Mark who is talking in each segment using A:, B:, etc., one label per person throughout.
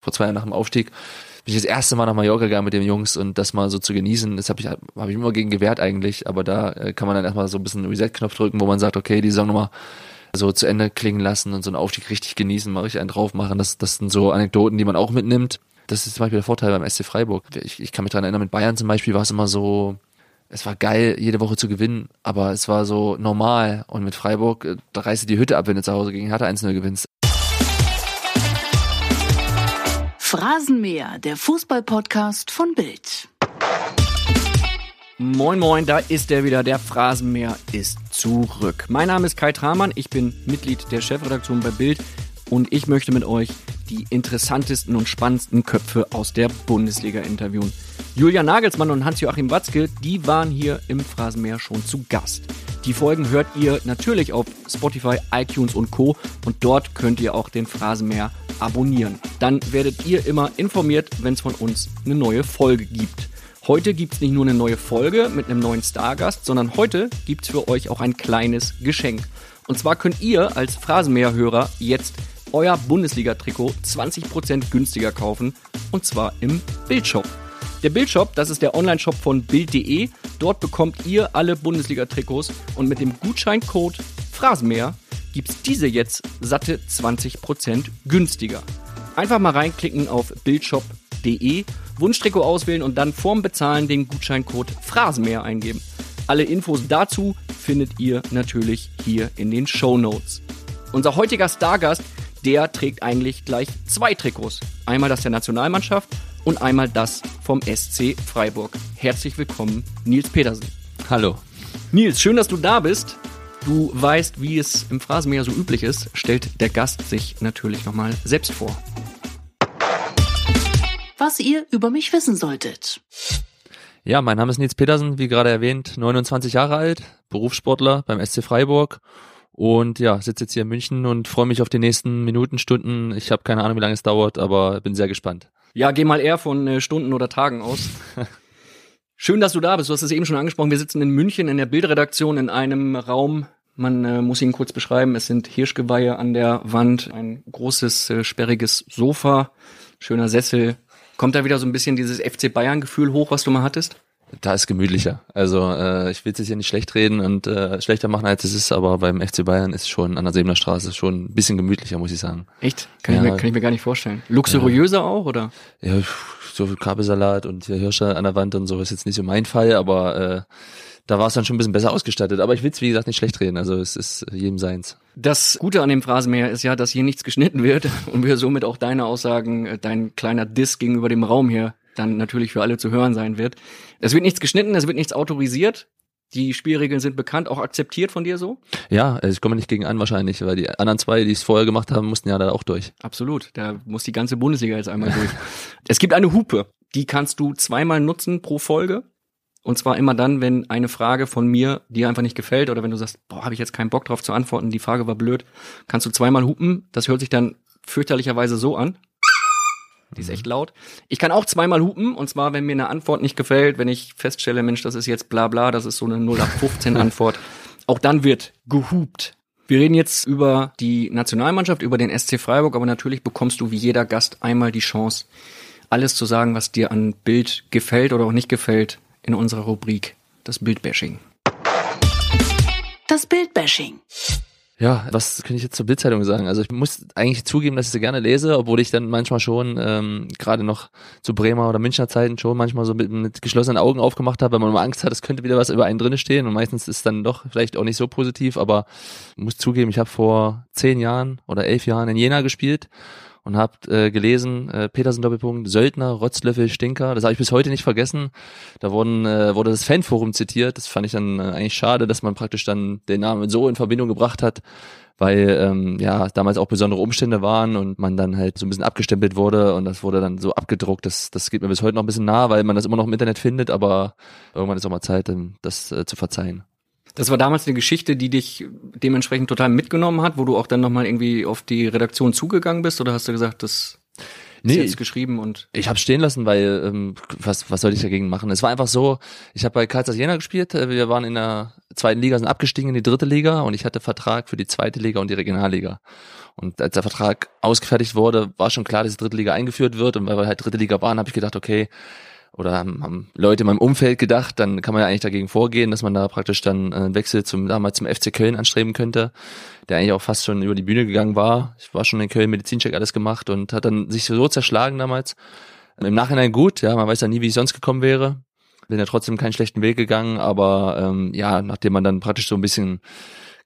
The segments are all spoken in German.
A: vor zwei Jahren nach dem Aufstieg bin ich das erste Mal nach Mallorca gegangen mit den Jungs und das mal so zu genießen, das habe ich, hab ich immer gegen gewehrt eigentlich, aber da äh, kann man dann erstmal so ein bisschen Reset-Knopf drücken, wo man sagt, okay, die Saison nochmal so zu Ende klingen lassen und so einen Aufstieg richtig genießen, mal richtig einen drauf machen. Das, das sind so Anekdoten, die man auch mitnimmt. Das ist zum Beispiel der Vorteil beim SC Freiburg. Ich, ich kann mich daran erinnern, mit Bayern zum Beispiel war es immer so, es war geil, jede Woche zu gewinnen, aber es war so normal. Und mit Freiburg, äh, da reißt du die Hütte ab, wenn du zu Hause gegen Hertha 1-0 gewinnst.
B: Phrasenmäher, der Fußballpodcast von Bild.
C: Moin Moin, da ist er wieder. Der Phrasenmäher ist zurück. Mein Name ist Kai Tramann, ich bin Mitglied der Chefredaktion bei Bild und ich möchte mit euch die interessantesten und spannendsten Köpfe aus der Bundesliga interviewen. Julian Nagelsmann und Hans-Joachim Watzke, die waren hier im Phrasenmäher schon zu Gast. Die Folgen hört ihr natürlich auf Spotify, iTunes und Co. Und dort könnt ihr auch den Phrasenmäher abonnieren. Dann werdet ihr immer informiert, wenn es von uns eine neue Folge gibt. Heute gibt es nicht nur eine neue Folge mit einem neuen Stargast, sondern heute gibt es für euch auch ein kleines Geschenk. Und zwar könnt ihr als Phrasenmäher-Hörer jetzt euer Bundesliga-Trikot 20% günstiger kaufen und zwar im Bildshop. Der Bildshop, das ist der Online-Shop von Bild.de. Dort bekommt ihr alle Bundesliga-Trikots und mit dem Gutscheincode Phrasenmäher gibt es diese jetzt satte 20% günstiger. Einfach mal reinklicken auf bildshop.de, Wunschtrikot auswählen und dann vorm Bezahlen den Gutscheincode Phrasenmäher eingeben. Alle Infos dazu findet ihr natürlich hier in den Show Notes. Unser heutiger Stargast, der trägt eigentlich gleich zwei Trikots. Einmal das der Nationalmannschaft und einmal das vom SC Freiburg. Herzlich willkommen, Nils Petersen.
A: Hallo.
C: Nils, schön, dass du da bist. Du weißt, wie es im Phrasenmäher so üblich ist, stellt der Gast sich natürlich nochmal selbst vor.
B: Was ihr über mich wissen solltet.
A: Ja, mein Name ist Nils Petersen, wie gerade erwähnt, 29 Jahre alt, Berufssportler beim SC Freiburg und ja, sitze jetzt hier in München und freue mich auf die nächsten Minuten, Stunden. Ich habe keine Ahnung, wie lange es dauert, aber bin sehr gespannt.
C: Ja, geh mal eher von äh, Stunden oder Tagen aus. Schön, dass du da bist. Du hast es eben schon angesprochen. Wir sitzen in München in der Bildredaktion in einem Raum. Man äh, muss ihn kurz beschreiben. Es sind Hirschgeweihe an der Wand, ein großes, äh, sperriges Sofa, schöner Sessel. Kommt da wieder so ein bisschen dieses FC Bayern-Gefühl hoch, was du mal hattest?
A: Da ist gemütlicher. Also äh, ich will es jetzt hier nicht schlecht reden und äh, schlechter machen, als es ist, aber beim FC Bayern ist schon an der Sebener Straße schon ein bisschen gemütlicher, muss ich sagen.
C: Echt? Kann, ja. ich, mir, kann ich mir gar nicht vorstellen. Luxuriöser ja. auch, oder?
A: Ja, so Kabelsalat und hier Hirsche an der Wand und so ist jetzt nicht so mein Fall, aber äh, da war es dann schon ein bisschen besser ausgestattet. Aber ich will es, wie gesagt, nicht schlecht reden. Also es ist jedem seins.
C: Das Gute an dem Phrasenmäher ist ja, dass hier nichts geschnitten wird und wir somit auch deine Aussagen, äh, dein kleiner Diss gegenüber dem Raum hier dann natürlich für alle zu hören sein wird. Es wird nichts geschnitten, es wird nichts autorisiert. Die Spielregeln sind bekannt, auch akzeptiert von dir so?
A: Ja, also ich komme nicht gegen an wahrscheinlich, weil die anderen zwei, die es vorher gemacht haben, mussten ja da auch durch.
C: Absolut, da muss die ganze Bundesliga jetzt einmal durch. es gibt eine Hupe, die kannst du zweimal nutzen pro Folge. Und zwar immer dann, wenn eine Frage von mir dir einfach nicht gefällt oder wenn du sagst, boah, habe ich jetzt keinen Bock drauf zu antworten, die Frage war blöd, kannst du zweimal hupen. Das hört sich dann fürchterlicherweise so an. Die ist echt laut. Ich kann auch zweimal hupen, und zwar, wenn mir eine Antwort nicht gefällt, wenn ich feststelle, Mensch, das ist jetzt bla bla, das ist so eine 0815 Antwort. Auch dann wird gehupt. Wir reden jetzt über die Nationalmannschaft, über den SC Freiburg, aber natürlich bekommst du wie jeder Gast einmal die Chance, alles zu sagen, was dir an Bild gefällt oder auch nicht gefällt, in unserer Rubrik das Bildbashing.
B: Das Bildbashing.
A: Ja, was kann ich jetzt zur Bildzeitung sagen? Also ich muss eigentlich zugeben, dass ich sie gerne lese, obwohl ich dann manchmal schon ähm, gerade noch zu Bremer oder Münchner Zeiten schon manchmal so mit, mit geschlossenen Augen aufgemacht habe, weil man immer Angst hat, es könnte wieder was über einen drinne stehen und meistens ist dann doch vielleicht auch nicht so positiv, aber muss zugeben, ich habe vor zehn Jahren oder elf Jahren in Jena gespielt und habt äh, gelesen, äh, Petersen Doppelpunkt, Söldner, Rotzlöffel, Stinker. Das habe ich bis heute nicht vergessen. Da wurden, äh, wurde das Fanforum zitiert. Das fand ich dann äh, eigentlich schade, dass man praktisch dann den Namen so in Verbindung gebracht hat, weil ähm, ja damals auch besondere Umstände waren und man dann halt so ein bisschen abgestempelt wurde und das wurde dann so abgedruckt. Das, das geht mir bis heute noch ein bisschen nah, weil man das immer noch im Internet findet, aber irgendwann ist auch mal Zeit, das äh, zu verzeihen.
C: Das war damals eine Geschichte, die dich dementsprechend total mitgenommen hat, wo du auch dann nochmal irgendwie auf die Redaktion zugegangen bist oder hast du gesagt, das ist jetzt geschrieben und
A: ich habe stehen lassen, weil ähm, was was soll ich dagegen machen? Es war einfach so, ich habe bei Karlsruhe Jena gespielt, äh, wir waren in der zweiten Liga sind abgestiegen in die dritte Liga und ich hatte Vertrag für die zweite Liga und die Regionalliga. Und als der Vertrag ausgefertigt wurde, war schon klar, dass die dritte Liga eingeführt wird. Und weil wir halt dritte Liga waren, habe ich gedacht, okay, oder haben, Leute in meinem Umfeld gedacht, dann kann man ja eigentlich dagegen vorgehen, dass man da praktisch dann einen Wechsel zum damals zum FC Köln anstreben könnte, der eigentlich auch fast schon über die Bühne gegangen war. Ich war schon in Köln, Medizincheck alles gemacht und hat dann sich so zerschlagen damals. Im Nachhinein gut, ja, man weiß ja nie, wie ich sonst gekommen wäre. Bin ja trotzdem keinen schlechten Weg gegangen, aber ähm, ja, nachdem man dann praktisch so ein bisschen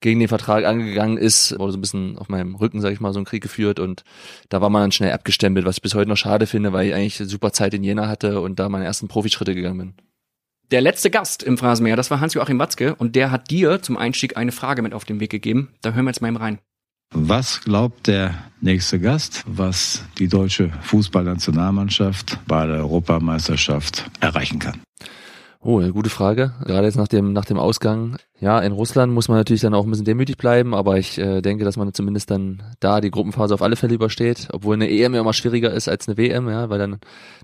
A: gegen den Vertrag angegangen ist, wurde so ein bisschen auf meinem Rücken, sag ich mal, so ein Krieg geführt und da war man dann schnell abgestempelt, was ich bis heute noch schade finde, weil ich eigentlich super Zeit in Jena hatte und da meine ersten Profischritte gegangen bin.
C: Der letzte Gast im Phrasenmäher, das war Hans-Joachim Watzke und der hat dir zum Einstieg eine Frage mit auf den Weg gegeben. Da hören wir jetzt mal rein.
D: Was glaubt der nächste Gast, was die deutsche Fußballnationalmannschaft bei der Europameisterschaft erreichen kann?
A: Oh, eine gute Frage. Gerade jetzt nach dem, nach dem Ausgang. Ja, in Russland muss man natürlich dann auch ein bisschen demütig bleiben, aber ich äh, denke, dass man zumindest dann da die Gruppenphase auf alle Fälle übersteht, obwohl eine EM ja immer schwieriger ist als eine WM, ja, weil dann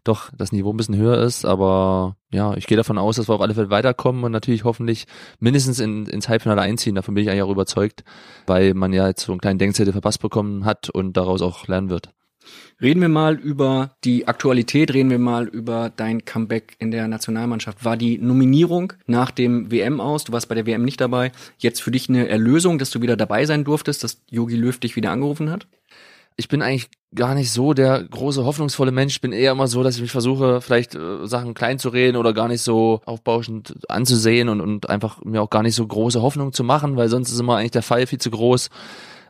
A: doch das Niveau ein bisschen höher ist. Aber ja, ich gehe davon aus, dass wir auf alle Fälle weiterkommen und natürlich hoffentlich mindestens in, ins Halbfinale einziehen. Davon bin ich eigentlich auch überzeugt, weil man ja jetzt so einen kleinen Denkzettel verpasst bekommen hat und daraus auch lernen wird.
C: Reden wir mal über die Aktualität, reden wir mal über dein Comeback in der Nationalmannschaft. War die Nominierung nach dem WM aus, du warst bei der WM nicht dabei, jetzt für dich eine Erlösung, dass du wieder dabei sein durftest, dass Yogi Löw dich wieder angerufen hat?
A: Ich bin eigentlich gar nicht so der große hoffnungsvolle Mensch. Ich bin eher immer so, dass ich mich versuche, vielleicht äh, Sachen klein zu reden oder gar nicht so aufbauschend anzusehen und, und einfach mir auch gar nicht so große Hoffnung zu machen, weil sonst ist immer eigentlich der Fall viel zu groß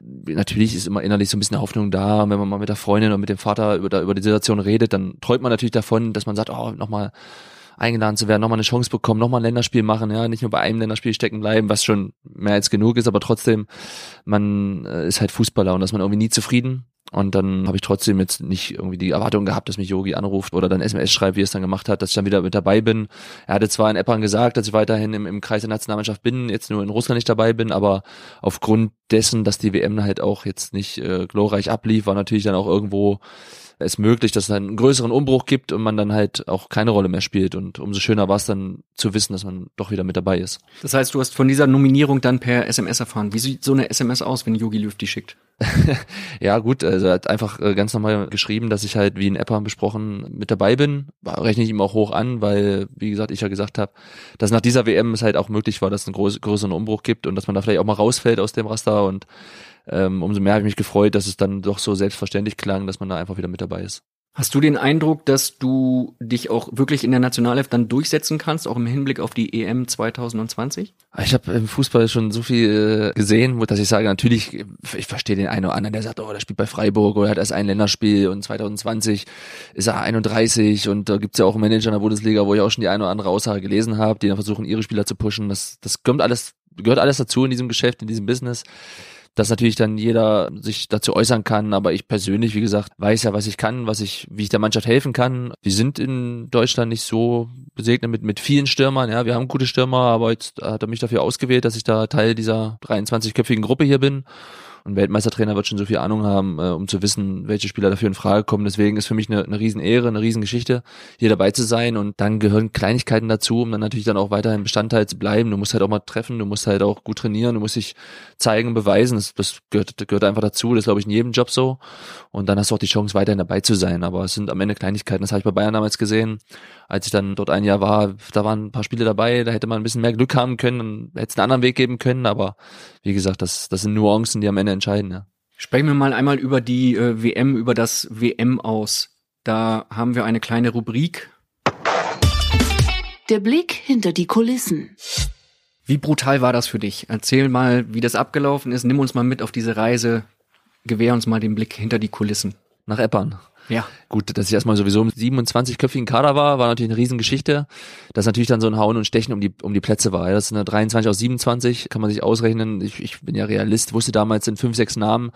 A: natürlich ist immer innerlich so ein bisschen Hoffnung da, wenn man mal mit der Freundin oder mit dem Vater über, über die Situation redet, dann träumt man natürlich davon, dass man sagt, oh, nochmal eingeladen zu werden, nochmal eine Chance bekommen, nochmal ein Länderspiel machen, ja, nicht nur bei einem Länderspiel stecken bleiben, was schon mehr als genug ist, aber trotzdem, man äh, ist halt Fußballer und dass man irgendwie nie zufrieden und dann habe ich trotzdem jetzt nicht irgendwie die Erwartung gehabt, dass mich Yogi anruft oder dann SMS schreibt, wie er es dann gemacht hat, dass ich dann wieder mit dabei bin. Er hatte zwar in Eppern gesagt, dass ich weiterhin im, im Kreis der Nationalmannschaft bin, jetzt nur in Russland nicht dabei bin, aber aufgrund dessen, dass die WM halt auch jetzt nicht äh, glorreich ablief, war natürlich dann auch irgendwo es möglich, dass es einen größeren Umbruch gibt und man dann halt auch keine Rolle mehr spielt. Und umso schöner war es dann zu wissen, dass man doch wieder mit dabei ist.
C: Das heißt, du hast von dieser Nominierung dann per SMS erfahren. Wie sieht so eine SMS aus, wenn Yogi Löw die schickt?
A: ja, gut, also er hat einfach äh, ganz normal geschrieben, dass ich halt, wie in Eppa besprochen, mit dabei bin. Rechne ich ihm auch hoch an, weil, wie gesagt, ich ja gesagt habe, dass nach dieser WM es halt auch möglich war, dass es einen größeren Umbruch gibt und dass man da vielleicht auch mal rausfällt aus dem Raster und ähm, umso mehr habe ich mich gefreut, dass es dann doch so selbstverständlich klang, dass man da einfach wieder mit dabei ist.
C: Hast du den Eindruck, dass du dich auch wirklich in der Nationalelf dann durchsetzen kannst, auch im Hinblick auf die EM 2020?
A: Ich habe im Fußball schon so viel äh, gesehen, dass ich sage, natürlich, ich verstehe den einen oder anderen, der sagt, oh, der spielt bei Freiburg oder hat erst ein Länderspiel und 2020 ist er 31 und da gibt's ja auch einen Manager in der Bundesliga, wo ich auch schon die eine oder andere Aussage gelesen habe, die dann versuchen, ihre Spieler zu pushen. Das, das kommt alles, gehört alles dazu in diesem Geschäft, in diesem Business dass natürlich dann jeder sich dazu äußern kann. Aber ich persönlich, wie gesagt, weiß ja, was ich kann, was ich, wie ich der Mannschaft helfen kann. Wir sind in Deutschland nicht so gesegnet mit, mit vielen Stürmern. Ja, wir haben gute Stürmer, aber jetzt hat er mich dafür ausgewählt, dass ich da Teil dieser 23-köpfigen Gruppe hier bin. Und Weltmeistertrainer wird schon so viel Ahnung haben, äh, um zu wissen, welche Spieler dafür in Frage kommen. Deswegen ist für mich eine, eine Riesenehre, eine Riesengeschichte, hier dabei zu sein. Und dann gehören Kleinigkeiten dazu, um dann natürlich dann auch weiterhin Bestandteil zu bleiben. Du musst halt auch mal treffen, du musst halt auch gut trainieren, du musst dich zeigen, beweisen. Das, das gehört, gehört einfach dazu. Das glaube ich, in jedem Job so. Und dann hast du auch die Chance, weiterhin dabei zu sein. Aber es sind am Ende Kleinigkeiten. Das habe ich bei Bayern damals gesehen. Als ich dann dort ein Jahr war, da waren ein paar Spiele dabei, da hätte man ein bisschen mehr Glück haben können und hätte es einen anderen Weg geben können. Aber wie gesagt, das, das sind Nuancen, die am Ende entscheiden. Ja.
C: Sprechen wir mal einmal über die äh, WM, über das WM aus. Da haben wir eine kleine Rubrik.
B: Der Blick hinter die Kulissen.
C: Wie brutal war das für dich? Erzähl mal, wie das abgelaufen ist. Nimm uns mal mit auf diese Reise. Gewähr uns mal den Blick hinter die Kulissen.
A: Nach Eppern.
C: Ja.
A: Gut, dass ich erstmal sowieso im 27-köpfigen Kader war, war natürlich eine Riesengeschichte. Dass natürlich dann so ein Hauen und Stechen um die, um die Plätze war. Das ist eine 23 aus 27, kann man sich ausrechnen. Ich, ich bin ja Realist, wusste damals sind fünf, sechs Namen,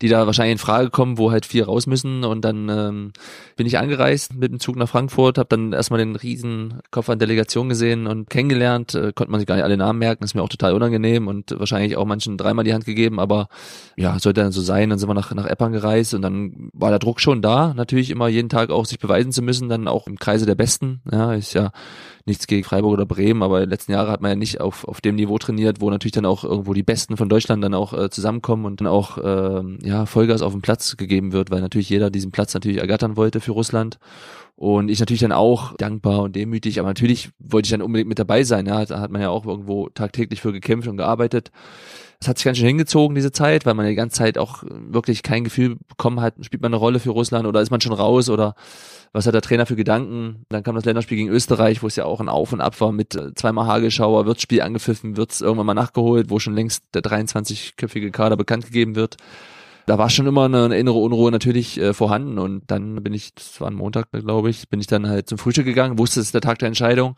A: die da wahrscheinlich in Frage kommen, wo halt vier raus müssen. Und dann ähm, bin ich angereist mit dem Zug nach Frankfurt, habe dann erstmal den riesen Koffer an Delegation gesehen und kennengelernt. Äh, konnte man sich gar nicht alle Namen merken, ist mir auch total unangenehm und wahrscheinlich auch manchen dreimal die Hand gegeben. Aber ja, sollte dann so sein. Dann sind wir nach, nach Eppern gereist und dann war der Druck schon da natürlich immer jeden Tag auch sich beweisen zu müssen, dann auch im Kreise der Besten. Ja, ist ja nichts gegen Freiburg oder Bremen, aber in den letzten Jahren hat man ja nicht auf, auf dem Niveau trainiert, wo natürlich dann auch irgendwo die Besten von Deutschland dann auch äh, zusammenkommen und dann auch ähm, ja, Vollgas auf den Platz gegeben wird, weil natürlich jeder diesen Platz natürlich ergattern wollte für Russland. Und ich natürlich dann auch dankbar und demütig, aber natürlich wollte ich dann unbedingt mit dabei sein. Ja, da hat man ja auch irgendwo tagtäglich für gekämpft und gearbeitet. Es hat sich ganz schön hingezogen, diese Zeit, weil man die ganze Zeit auch wirklich kein Gefühl bekommen hat, spielt man eine Rolle für Russland oder ist man schon raus oder was hat der Trainer für Gedanken? Dann kam das Länderspiel gegen Österreich, wo es ja auch ein Auf und Ab war mit äh, zweimal Hagelschauer, wird Spiel angepfiffen, wird es irgendwann mal nachgeholt, wo schon längst der 23-köpfige Kader bekannt gegeben wird da war schon immer eine, innere Unruhe natürlich äh, vorhanden und dann bin ich, das war ein Montag, glaube ich, bin ich dann halt zum Frühstück gegangen, wusste, es ist der Tag der Entscheidung,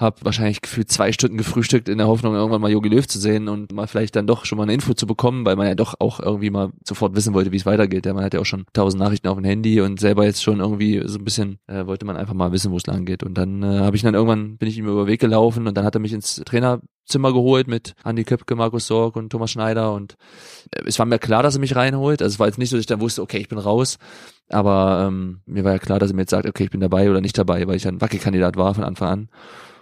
A: habe wahrscheinlich gefühlt zwei Stunden gefrühstückt in der Hoffnung, irgendwann mal Jogi Löw zu sehen und mal vielleicht dann doch schon mal eine Info zu bekommen, weil man ja doch auch irgendwie mal sofort wissen wollte, wie es weitergeht. Ja, man hat ja auch schon tausend Nachrichten auf dem Handy und selber jetzt schon irgendwie so ein bisschen äh, wollte man einfach mal wissen, wo es lang geht. Und dann äh, habe ich dann irgendwann bin ich ihm über den Weg gelaufen und dann hat er mich ins Trainerzimmer geholt mit Andi Köpke, Markus Sorg und Thomas Schneider und äh, es war mir klar, dass er mich reinholt. Also es war jetzt nicht so, dass ich dann wusste, okay, ich bin raus. Aber ähm, mir war ja klar, dass er mir jetzt sagt, okay, ich bin dabei oder nicht dabei, weil ich ein Wackelkandidat war von Anfang an.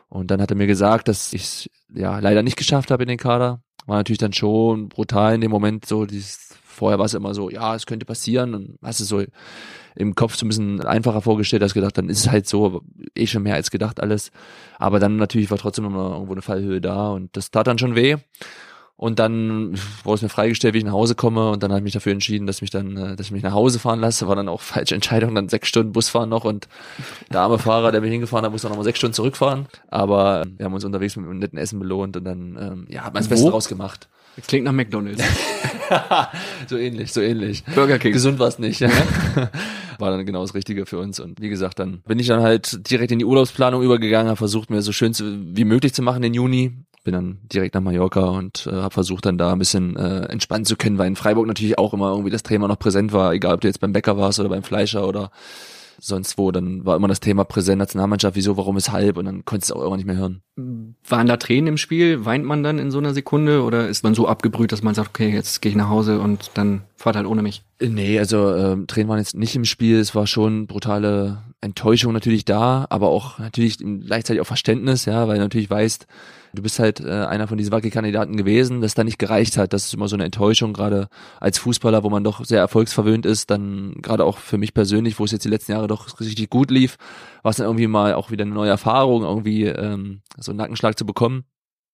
A: Und dann hat er mir gesagt, dass ich es ja leider nicht geschafft habe in den Kader. War natürlich dann schon brutal in dem Moment so, dieses, vorher war es immer so, ja, es könnte passieren und hast es so im Kopf so ein bisschen einfacher vorgestellt, als gedacht, dann ist es halt so, eh schon mehr als gedacht alles. Aber dann natürlich war trotzdem noch irgendwo eine Fallhöhe da und das tat dann schon weh. Und dann wurde es mir freigestellt, wie ich nach Hause komme. Und dann habe ich mich dafür entschieden, dass mich dann, äh, dass ich mich nach Hause fahren lasse. War dann auch falsche Entscheidung, dann sechs Stunden Bus fahren noch. Und der arme Fahrer, der mich hingefahren hat, muss dann nochmal sechs Stunden zurückfahren. Aber wir haben uns unterwegs mit einem netten Essen belohnt und dann ähm, ja, hat man das Beste draus gemacht.
C: Das klingt nach McDonalds.
A: so ähnlich, so ähnlich.
C: Burger King.
A: Gesund war es nicht. Ja. War dann genau das Richtige für uns. Und wie gesagt, dann bin ich dann halt direkt in die Urlaubsplanung übergegangen, habe versucht, mir so schön zu, wie möglich zu machen den Juni bin dann direkt nach Mallorca und äh, habe versucht dann da ein bisschen äh, entspannen zu können, weil in Freiburg natürlich auch immer irgendwie das Thema noch präsent war, egal ob du jetzt beim Bäcker warst oder beim Fleischer oder sonst wo, dann war immer das Thema präsent, Nationalmannschaft, wieso, warum, weshalb und dann konntest du auch irgendwann nicht mehr hören.
C: Waren da Tränen im Spiel? Weint man dann in so einer Sekunde oder ist man so abgebrüht, dass man sagt, okay, jetzt gehe ich nach Hause und dann fahrt halt ohne mich?
A: Nee, also ähm, Tränen waren jetzt nicht im Spiel, es war schon brutale Enttäuschung natürlich da, aber auch natürlich gleichzeitig auch Verständnis, ja, weil du natürlich weißt, du bist halt äh, einer von diesen Wackelkandidaten gewesen, dass da nicht gereicht hat. Das ist immer so eine Enttäuschung, gerade als Fußballer, wo man doch sehr erfolgsverwöhnt ist, dann gerade auch für mich persönlich, wo es jetzt die letzten Jahre doch richtig gut lief, war es dann irgendwie mal auch wieder eine neue Erfahrung, irgendwie ähm, so einen Nackenschlag zu bekommen.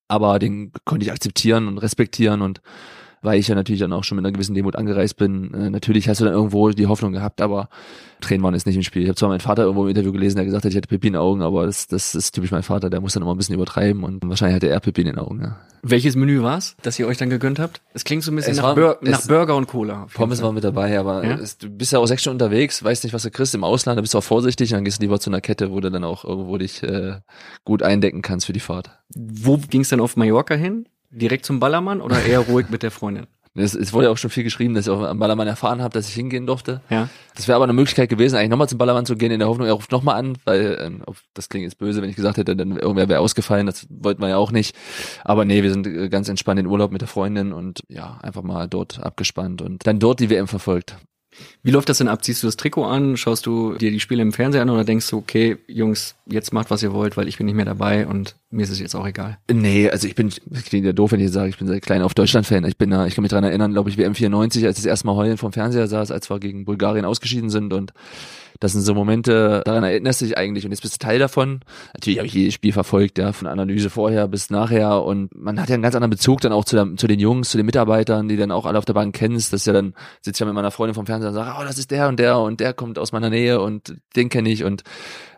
A: Aber den konnte ich akzeptieren und respektieren und weil ich ja natürlich dann auch schon mit einer gewissen Demut angereist bin. Äh, natürlich hast du dann irgendwo die Hoffnung gehabt, aber Tränen waren jetzt nicht im Spiel. Ich habe zwar meinen Vater irgendwo im Interview gelesen, der gesagt hat, ich hätte Pipi in den Augen, aber das, das ist typisch mein Vater, der muss dann immer ein bisschen übertreiben und wahrscheinlich hatte er Pipi in den Augen. Ja.
C: Welches Menü war's, das ihr euch dann gegönnt habt? Es klingt so ein bisschen nach, war, Bur nach Burger und Cola.
A: Pommes war mit dabei, aber ja? es, du bist ja auch sechs Stunden unterwegs, weißt nicht, was du kriegst im Ausland, da bist du auch vorsichtig, dann gehst du lieber zu einer Kette, wo du dann auch irgendwo dich äh, gut eindecken kannst für die Fahrt.
C: Wo ging's dann auf Mallorca hin? Direkt zum Ballermann oder eher ruhig mit der Freundin?
A: Es, es wurde ja auch schon viel geschrieben, dass ich auch am Ballermann erfahren habe, dass ich hingehen durfte.
C: Ja.
A: Das wäre aber eine Möglichkeit gewesen, eigentlich nochmal zum Ballermann zu gehen, in der Hoffnung, er ruft nochmal an, weil ähm, das klingt jetzt böse, wenn ich gesagt hätte, dann irgendwer wäre ausgefallen, das wollten wir ja auch nicht. Aber nee, wir sind äh, ganz entspannt in Urlaub mit der Freundin und ja, einfach mal dort abgespannt und dann dort die WM verfolgt.
C: Wie läuft das denn ab? Ziehst du das Trikot an? Schaust du dir die Spiele im Fernseher an oder denkst du, okay, Jungs, jetzt macht, was ihr wollt, weil ich bin nicht mehr dabei und mir ist es jetzt auch egal?
A: Nee, also ich bin, ich klingt ja doof, wenn ich sage, ich bin seit klein auf Deutschland-Fan. Ich bin da, ich kann mich dran erinnern, glaube ich, WM 94, als ich das erste Mal heulen vom Fernseher saß, als wir gegen Bulgarien ausgeschieden sind und das sind so Momente, daran erinnerst du dich eigentlich und jetzt bist du Teil davon. Natürlich habe ich jedes Spiel verfolgt, ja, von Analyse vorher bis nachher und man hat ja einen ganz anderen Bezug dann auch zu, der, zu den Jungs, zu den Mitarbeitern, die dann auch alle auf der Bank kennst. Das ist ja dann, sitzt ja mit meiner Freundin vom Fernseher und sagt, oh, das ist der und der und der kommt aus meiner Nähe und den kenne ich und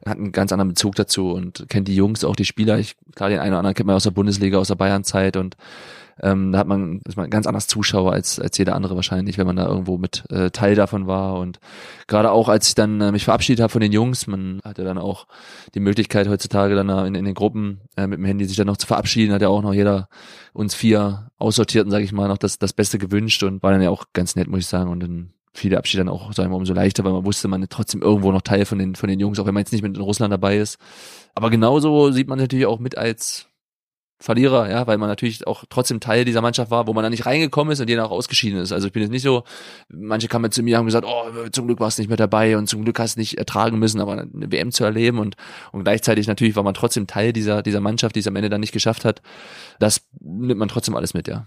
A: hat einen ganz anderen Bezug dazu und kennt die Jungs, auch die Spieler. Ich, klar, den einen oder anderen kennt man aus der Bundesliga, aus der Bayernzeit und ähm, da hat man, ist man ganz anders Zuschauer als, als jeder andere wahrscheinlich, wenn man da irgendwo mit äh, Teil davon war. Und gerade auch, als ich dann äh, mich verabschiedet habe von den Jungs, man hatte dann auch die Möglichkeit heutzutage dann in, in den Gruppen äh, mit dem Handy sich dann noch zu verabschieden, hat ja auch noch jeder uns vier Aussortierten, sage ich mal, noch das, das Beste gewünscht und war dann ja auch ganz nett, muss ich sagen. Und dann viele Abschiede dann auch sagen wir, umso leichter, weil man wusste, man ist trotzdem irgendwo noch Teil von den, von den Jungs, auch wenn man jetzt nicht mit in Russland dabei ist. Aber genauso sieht man natürlich auch mit als Verlierer, ja, weil man natürlich auch trotzdem Teil dieser Mannschaft war, wo man dann nicht reingekommen ist und jeder auch ausgeschieden ist. Also ich bin jetzt nicht so, manche kamen zu mir und haben gesagt, oh, zum Glück warst du nicht mehr dabei und zum Glück hast du nicht ertragen müssen, aber eine WM zu erleben und, und gleichzeitig natürlich war man trotzdem Teil dieser, dieser Mannschaft, die es am Ende dann nicht geschafft hat. Das nimmt man trotzdem alles mit, ja.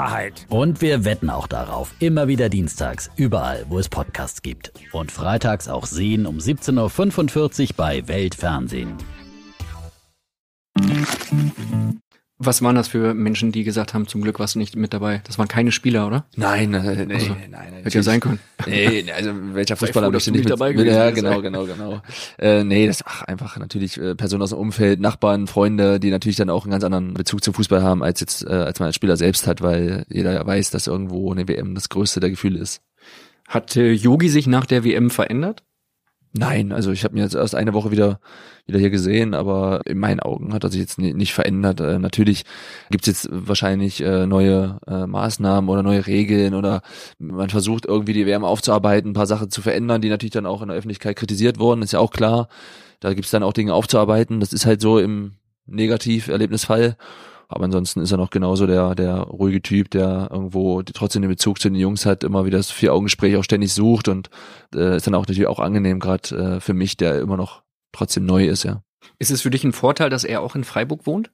E: Wahrheit.
F: Und wir wetten auch darauf. Immer wieder dienstags, überall, wo es Podcasts gibt. Und freitags auch sehen um 17.45 Uhr bei Weltfernsehen.
C: Was waren das für Menschen, die gesagt haben, zum Glück warst du nicht mit dabei? Das waren keine Spieler, oder?
A: Nein, äh, nee,
C: Also,
A: nein, nein.
C: Hätte ja sein können.
A: Nee, also welcher Fußballer
C: froh,
A: möchte
C: du
A: nicht mit,
C: dabei
A: mit,
C: gewesen
A: Ja,
C: bist,
A: genau, genau, genau. Äh, nee, das ach, einfach natürlich äh, Personen aus dem Umfeld, Nachbarn, Freunde, die natürlich dann auch einen ganz anderen Bezug zum Fußball haben, als jetzt äh, als man als Spieler selbst hat, weil jeder ja weiß, dass irgendwo eine WM das größte der Gefühle ist.
C: Hat äh, Yogi sich nach der WM verändert?
A: Nein, also ich habe mir jetzt erst eine Woche wieder wieder hier gesehen, aber in meinen Augen hat er sich jetzt ni- nicht verändert. Äh, natürlich gibt's jetzt wahrscheinlich äh, neue äh, Maßnahmen oder neue Regeln oder man versucht irgendwie die WM aufzuarbeiten, ein paar Sachen zu verändern, die natürlich dann auch in der Öffentlichkeit kritisiert wurden, ist ja auch klar. Da gibt's dann auch Dinge aufzuarbeiten. Das ist halt so im Negativerlebnisfall. Aber ansonsten ist er noch genauso der, der ruhige Typ, der irgendwo trotzdem den Bezug zu den Jungs hat, immer wieder das Vier-Augen-Gespräch auch ständig sucht und äh, ist dann auch natürlich auch angenehm, gerade äh, für mich, der immer noch trotzdem neu ist, ja.
C: Ist es für dich ein Vorteil, dass er auch in Freiburg wohnt?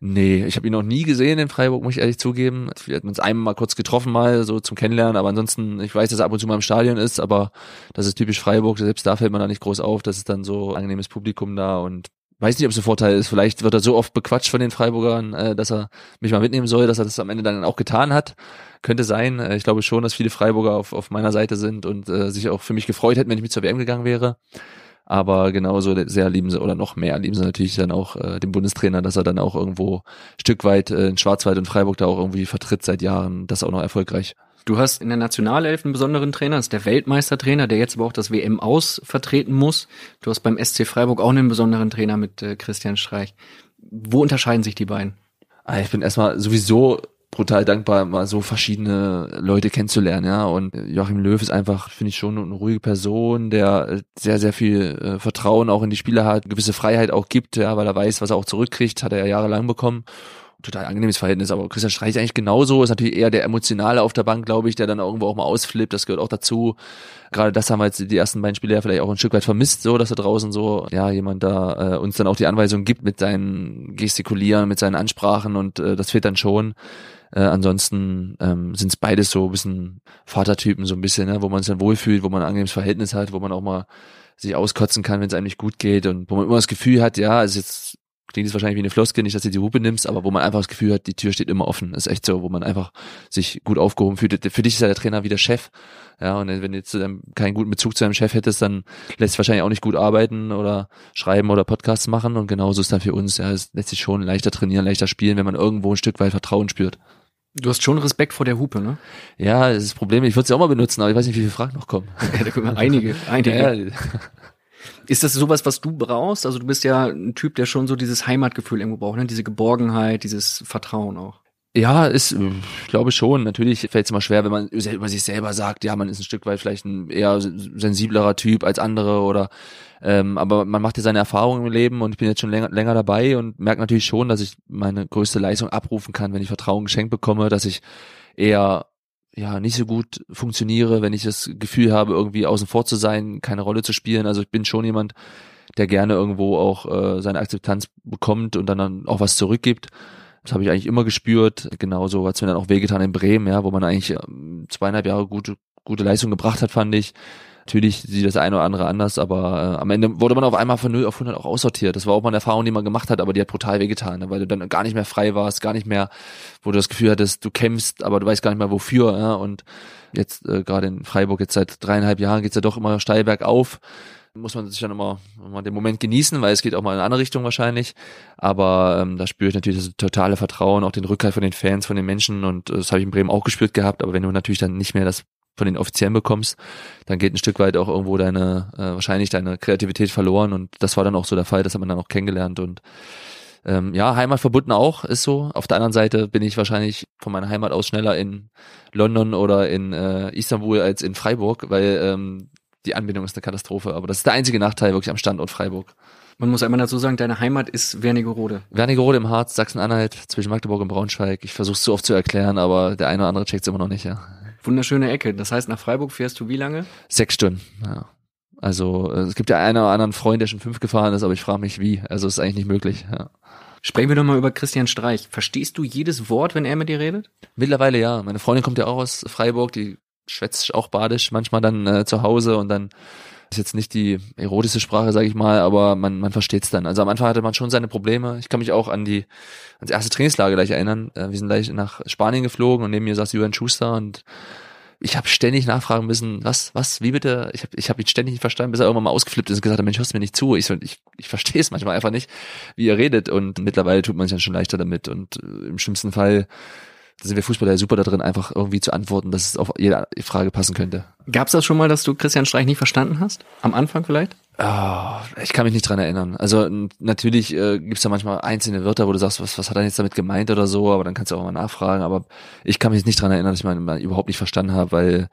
A: Nee, ich habe ihn noch nie gesehen in Freiburg, muss ich ehrlich zugeben. Wir hatten uns einmal mal kurz getroffen, mal so zum Kennenlernen, aber ansonsten, ich weiß, dass er ab und zu mal im Stadion ist, aber das ist typisch Freiburg, selbst da fällt man da nicht groß auf, das ist dann so angenehmes Publikum da und weiß nicht, ob es ein Vorteil ist. Vielleicht wird er so oft bequatscht von den Freiburgern, äh, dass er mich mal mitnehmen soll, dass er das am Ende dann auch getan hat. Könnte sein. Äh, ich glaube schon, dass viele Freiburger auf, auf meiner Seite sind und äh, sich auch für mich gefreut hätten, wenn ich mit zur WM gegangen wäre. Aber genauso sehr lieben sie oder noch mehr lieben sie natürlich dann auch äh, den Bundestrainer, dass er dann auch irgendwo Stück weit äh, in Schwarzwald und Freiburg da auch irgendwie vertritt seit Jahren. Das auch noch erfolgreich.
C: Du hast in der Nationalelf einen besonderen Trainer, das ist der Weltmeistertrainer, der jetzt aber auch das WM aus vertreten muss. Du hast beim SC Freiburg auch einen besonderen Trainer mit äh, Christian Streich. Wo unterscheiden sich die beiden?
A: Ah, Ich bin erstmal sowieso brutal dankbar, mal so verschiedene Leute kennenzulernen, ja. Und Joachim Löw ist einfach, finde ich, schon eine ruhige Person, der äh, sehr, sehr viel äh, Vertrauen auch in die Spieler hat, gewisse Freiheit auch gibt, ja, weil er weiß, was er auch zurückkriegt, hat er ja jahrelang bekommen. Total angenehmes Verhältnis, aber Christian Streich ist eigentlich genauso, ist natürlich eher der Emotionale auf der Bank, glaube ich, der dann irgendwo auch mal ausflippt, das gehört auch dazu. Gerade das haben wir jetzt die ersten beiden Spiele ja vielleicht auch ein Stück weit vermisst, so, dass er draußen so, ja, jemand da äh, uns dann auch die Anweisung gibt mit seinen Gestikulieren, mit seinen Ansprachen und äh, das fehlt dann schon. Äh, ansonsten ähm, sind es beides so ein bisschen Vatertypen, so ein bisschen, ne, wo man sich dann wohlfühlt, wo man ein angenehmes Verhältnis hat, wo man auch mal sich auskotzen kann, wenn es einem nicht gut geht und wo man immer das Gefühl hat, ja, es ist jetzt klingt jetzt wahrscheinlich wie eine Floskel, nicht, dass du die Hupe nimmst, aber wo man einfach das Gefühl hat, die Tür steht immer offen. ist echt so, wo man einfach sich gut aufgehoben fühlt. Für dich ist ja der Trainer wie der Chef. Ja, und wenn du jetzt keinen guten Bezug zu deinem Chef hättest, dann lässt sich wahrscheinlich auch nicht gut arbeiten oder schreiben oder Podcasts machen. Und genauso ist dann für uns, ja, es lässt sich schon leichter trainieren, leichter spielen, wenn man irgendwo ein Stück weit Vertrauen spürt.
C: Du hast schon Respekt vor der Hupe, ne?
A: Ja, das ist das Problem. Ich würde sie auch mal benutzen, aber ich weiß nicht, wie viele Fragen noch kommen.
C: Ja, da kommen einige, einige.
A: Ja, ja.
C: Ist das sowas, was du brauchst? Also du bist ja ein Typ, der schon so dieses Heimatgefühl irgendwo braucht, ne? Diese Geborgenheit, dieses Vertrauen auch.
A: Ja, ist, äh, ich glaube schon. Natürlich fällt es immer schwer, wenn man über sich selber sagt, ja, man ist ein Stück weit vielleicht ein eher sensiblerer Typ als andere oder ähm, aber man macht ja seine Erfahrungen im Leben und ich bin jetzt schon länger, länger dabei und merke natürlich schon, dass ich meine größte Leistung abrufen kann, wenn ich Vertrauen geschenkt bekomme, dass ich eher ja nicht so gut funktioniere, wenn ich das Gefühl habe, irgendwie außen vor zu sein, keine Rolle zu spielen. Also ich bin schon jemand, der gerne irgendwo auch äh, seine Akzeptanz bekommt und dann, dann auch was zurückgibt. Das habe ich eigentlich immer gespürt. Genauso hat es mir dann auch wehgetan in Bremen, ja, wo man eigentlich ähm, zweieinhalb Jahre gute, gute Leistung gebracht hat, fand ich. Natürlich sieht das eine oder andere anders, aber äh, am Ende wurde man auf einmal von 0 auf 100 auch aussortiert. Das war auch mal eine Erfahrung, die man gemacht hat, aber die hat brutal wehgetan, ne, weil du dann gar nicht mehr frei warst, gar nicht mehr, wo du das Gefühl hattest, du kämpfst, aber du weißt gar nicht mehr wofür. Ja, und jetzt äh, gerade in Freiburg, jetzt seit dreieinhalb Jahren geht's ja doch immer steil bergauf muss man sich dann immer, immer den Moment genießen, weil es geht auch mal in eine andere Richtung wahrscheinlich. Aber ähm, da spüre ich natürlich das totale Vertrauen, auch den Rückhalt von den Fans, von den Menschen und äh, das habe ich in Bremen auch gespürt gehabt. Aber wenn du natürlich dann nicht mehr das von den Offiziellen bekommst, dann geht ein Stück weit auch irgendwo deine, äh, wahrscheinlich deine Kreativität verloren und das war dann auch so der Fall, das hat man dann auch kennengelernt und ähm, ja, Heimat verbunden auch, ist so. Auf der anderen Seite bin ich wahrscheinlich von meiner Heimat aus schneller in London oder in äh, Istanbul als in Freiburg, weil ähm, die Anbindung ist eine Katastrophe. Aber das ist der einzige Nachteil wirklich am Standort Freiburg.
C: Man muss einmal dazu sagen, deine Heimat ist Wernigerode.
A: Wernigerode im Harz, Sachsen-Anhalt, zwischen Magdeburg und Braunschweig. Ich versuche es so oft zu erklären, aber der eine oder andere checkt es immer noch nicht, ja.
C: Wunderschöne Ecke. Das heißt, nach Freiburg fährst du wie lange?
A: Sechs Stunden, ja. Also äh, es gibt ja einen oder anderen Freund, der schon fünf gefahren ist, aber ich frage mich wie. Also es ist eigentlich nicht möglich, ja.
C: Sprechen wir doch mal über Christian Streich. Verstehst du jedes Wort, wenn er mit dir redet?
A: Mittlerweile ja. Meine Freundin kommt ja auch aus Freiburg, die schwätzt auch badisch manchmal dann äh, zu Hause und dann ist jetzt nicht die erotische Sprache, sage ich mal, aber man, man versteht es dann. Also am Anfang hatte man schon seine Probleme. Ich kann mich auch an die ans erste Trainingslager gleich erinnern. Äh, wir sind gleich nach Spanien geflogen und neben mir saß Julian Schuster und ich habe ständig nachfragen müssen, was, was, wie bitte? Ich habe ich hab ihn ständig nicht verstanden, bis er irgendwann mal ausgeflippt ist und gesagt hat, Mensch, hörst du mir nicht zu? Ich, ich, ich verstehe es manchmal einfach nicht, wie ihr redet und mittlerweile tut man sich dann schon leichter damit und äh, im schlimmsten Fall sind wir Fußballer super da drin, einfach irgendwie zu antworten, dass es auf jede Frage passen könnte.
C: Gab's das schon mal, dass du Christian Streich nicht verstanden hast? Am Anfang vielleicht?
A: Oh, ich kann mich nicht dran erinnern. Also natürlich äh, gibt's da manchmal einzelne Wörter, wo du sagst, was, was hat er jetzt damit gemeint oder so, aber dann kannst du auch mal nachfragen. Aber ich kann mich nicht dran erinnern, dass ich mal überhaupt nicht verstanden habe, weil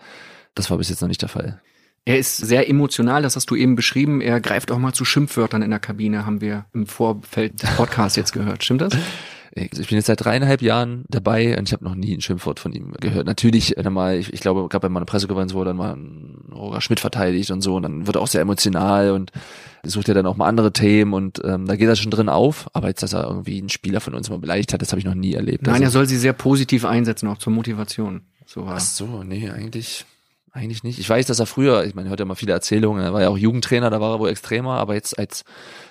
A: das war bis jetzt noch nicht der Fall.
C: Er ist sehr emotional, das hast du eben beschrieben. Er greift auch mal zu Schimpfwörtern in der Kabine, haben wir im Vorfeld des Podcasts jetzt gehört. Stimmt das?
A: Ich bin jetzt seit dreieinhalb Jahren dabei und ich habe noch nie ein Schimpfwort von ihm gehört. Natürlich, er mal, ich, ich glaube, gab bei meiner Pressekonferenz, wo er dann mal Roger Schmidt verteidigt und so, und dann wird er auch sehr emotional und sucht ja dann auch mal andere Themen und ähm, da geht er schon drin auf. Aber jetzt, dass er irgendwie einen Spieler von uns mal beleidigt hat, das habe ich noch nie erlebt.
C: Nein, er
A: Also-
C: soll sie sehr positiv einsetzen, auch zur Motivation. So war
A: Ach so, nee, eigentlich, eigentlich nicht. Ich weiß, dass er früher, ich meine, er hört ja mal viele Erzählungen, er war ja auch Jugendtrainer, da war er wohl extremer, aber jetzt als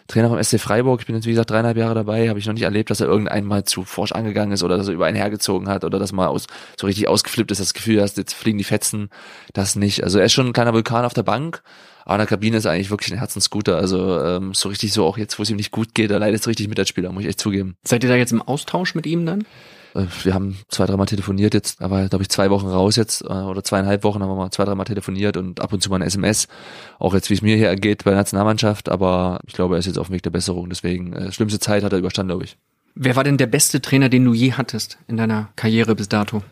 A: Trainer vom SC Freiburg, ich bin jetzt wie gesagt dreieinhalb Jahre dabei, habe ich noch nicht erlebt, dass er irgendein mal zu forsch angegangen ist oder dass er über einen hergezogen hat oder dass mal aus, so richtig ausgeflippt ist, das Gefühl hast, jetzt fliegen die Fetzen, das nicht. Also er ist schon ein kleiner Vulkan auf der Bank, aber in der Kabine ist er eigentlich wirklich ein Herzensguter. Also ähm, so richtig so auch jetzt, wo es ihm nicht gut geht, er leidet so richtig mit als Spieler, muss ich echt zugeben.
C: Seid ihr da jetzt im Austausch mit ihm dann?
A: Wir haben zwei, dreimal telefoniert jetzt, aber glaube ich zwei Wochen raus jetzt äh, oder zweieinhalb Wochen haben wir mal zwei, dreimal telefoniert und ab und zu mal ein SMS. Auch jetzt, wie es mir hier ergeht bei der Nationalmannschaft, aber ich glaube, er ist jetzt auf dem Weg der Besserung. Deswegen, äh, schlimmste Zeit hat er überstanden, glaube ich.
C: Wer war denn der beste Trainer, den du je hattest in deiner Karriere bis dato?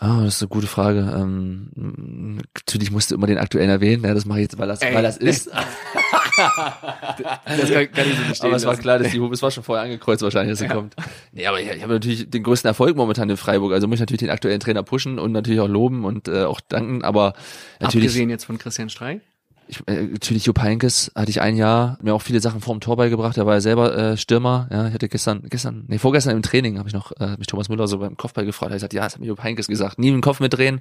A: Ah, das ist eine gute Frage. Ähm, natürlich musst du immer den aktuellen erwähnen. Ja, das mache ich jetzt, weil das,
C: Ey.
A: weil das ist.
C: Das kann, kann ich so verstehen.
A: Aber es war klar, dass die Hupe, es war schon vorher angekreuzt wahrscheinlich, dass sie kommt. Nee, aber ich, ich habe natürlich den größten Erfolg momentan in Freiburg. Also muss ich natürlich den aktuellen Trainer pushen und natürlich auch loben und äh, auch danken. Aber natürlich,
C: Abgesehen jetzt von Christian Streich?
A: ich, äh, natürlich Jupp Heynckes hatte ich ein Jahr, mir auch viele Sachen vorm Tor beigebracht. Er war ja selber äh, Stürmer. Ja, ich hatte gestern, gestern, nee, vorgestern im Training habe ich noch äh, mich Thomas Müller so beim Kopfball gefragt. Er hat gesagt, ja, das hat mir Jupp Heynckes gesagt. Nie dem Kopf mitdrehen,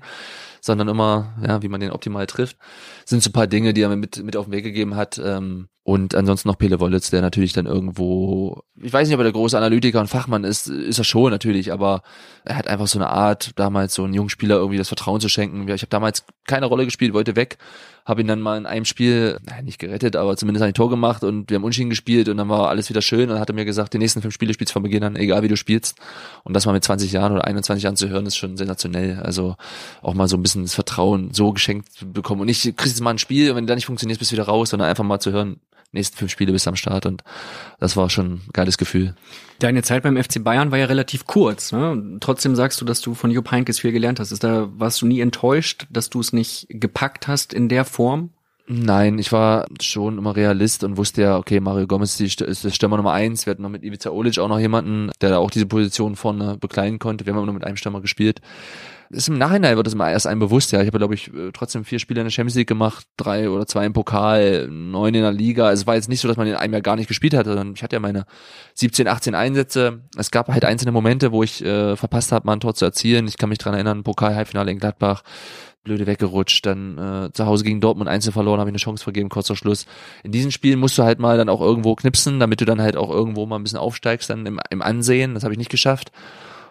A: sondern immer, ja, wie man den optimal trifft. Sind so ein paar Dinge, die er mir mit, mit auf den Weg gegeben hat. Ähm, und ansonsten noch Pele Wollitz, der natürlich dann irgendwo, ich weiß nicht, ob er der große Analytiker und Fachmann ist, ist er schon natürlich, aber er hat einfach so eine Art, damals so einen jungen Spieler irgendwie das Vertrauen zu schenken. Ich habe damals keine Rolle gespielt, wollte weg, habe ihn dann mal in einem Spiel, naja, nicht gerettet, aber zumindest ein Tor gemacht und wir haben Unschieden gespielt und dann war alles wieder schön und hat er mir gesagt, die nächsten fünf Spiele spielst du von Beginn an, egal wie du spielst. Und das mal mit 20 Jahren oder 21 Jahren zu hören, ist schon sensationell. Also auch mal so ein bisschen das Vertrauen so geschenkt bekommen und nicht, du kriegst jetzt mal ein Spiel und wenn du da nicht funktionierst, bist du wieder raus, sondern einfach mal zu hören, nächsten fünf Spiele bist du am Start und das war schon ein geiles Gefühl.
C: Deine Zeit beim FC Bayern war ja relativ kurz. Ne? Trotzdem sagst du, dass du von Jupp Heynckes viel gelernt hast. Ist da, warst du nie enttäuscht, dass du es nicht gepackt hast in der Form?
A: Nein, ich war schon immer Realist und wusste ja, okay, Mario Gomez ist der Stürmer Nummer eins. Wir hatten noch mit Ivica Olic auch noch jemanden, der da auch diese Position vorne bekleiden konnte. Wir haben aber nur mit einem Stürmer gespielt. Ist im Nachhinein wird es immer erst einem bewusst, ja. Ich habe, glaube ich, äh, trotzdem vier Spiele in der Champions League gemacht, drei oder zwei im Pokal, neun in der Liga. Also es war jetzt nicht so, dass man in einem Jahr gar nicht gespielt hat, sondern ich hatte ja meine 17, 18 Einsätze. Es gab halt einzelne Momente, wo ich äh, verpasst habe, mal ein Tor zu erzielen. Ich kann mich dran erinnern, Pokal-Halbfinale in Gladbach, blöde weggerutscht, dann äh, zu Hause gegen Dortmund einzeln verloren, habe ich eine Chance vergeben, kurz vor Schluss. In diesen Spielen musst du halt mal dann auch irgendwo knipsen, damit du dann halt auch irgendwo mal ein bisschen aufsteigst, dann im, im Ansehen. Das habe ich nicht geschafft.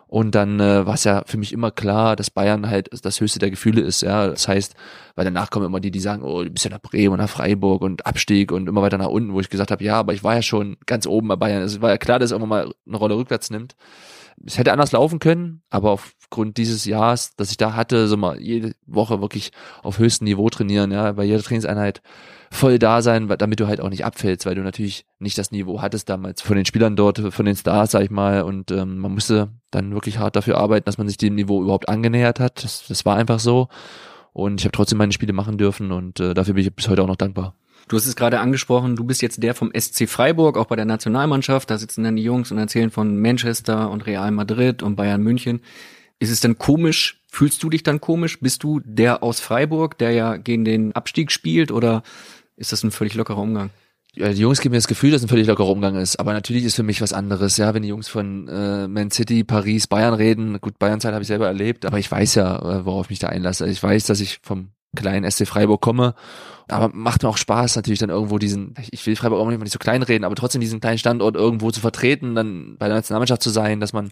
A: Und dann äh, war es ja für mich immer klar, dass Bayern halt das höchste der Gefühle ist. Ja, das heißt, weil danach kommen immer die, die sagen, oh, du bist ja nach Bremen und nach Freiburg und Abstieg und immer weiter nach unten, wo ich gesagt habe, ja, aber ich war ja schon ganz oben bei Bayern. Es war ja klar, dass es irgendwann mal eine Rolle rückwärts nimmt. Es hätte anders laufen können, aber aufgrund dieses Jahres, dass ich da hatte, so mal jede Woche wirklich auf höchstem Niveau trainieren, ja, bei jeder Trainingseinheit voll da sein, damit du halt auch nicht abfällst, weil du natürlich nicht das Niveau hattest damals von den Spielern dort, von den Stars, sag ich mal. Und ähm, man musste dann wirklich hart dafür arbeiten, dass man sich dem Niveau überhaupt angenähert hat. Das, das war einfach so. Und ich habe trotzdem meine Spiele machen dürfen und äh, dafür bin ich bis heute auch noch dankbar.
C: Du hast es gerade angesprochen, du bist jetzt der vom SC Freiburg, auch bei der Nationalmannschaft. Da sitzen dann die Jungs und erzählen von Manchester und Real Madrid und Bayern München. Ist es denn komisch? Fühlst du dich dann komisch? Bist du der aus Freiburg, der ja gegen den Abstieg spielt oder ist das ein völlig lockerer Umgang?
A: Ja, die Jungs geben mir das Gefühl, dass ein völlig lockerer Umgang ist. Aber natürlich ist für mich was anderes. Ja, wenn die Jungs von äh, Man City, Paris, Bayern reden, gut, Bayern-Zeit habe ich selber erlebt, aber ich weiß ja, äh, worauf ich mich da einlasse. Ich weiß, dass ich vom kleinen SC Freiburg komme. Aber macht mir auch Spaß, natürlich dann irgendwo diesen, ich will Freiburg auch nicht so klein reden, aber trotzdem diesen kleinen Standort irgendwo zu vertreten, dann bei der Nationalmannschaft zu sein, dass man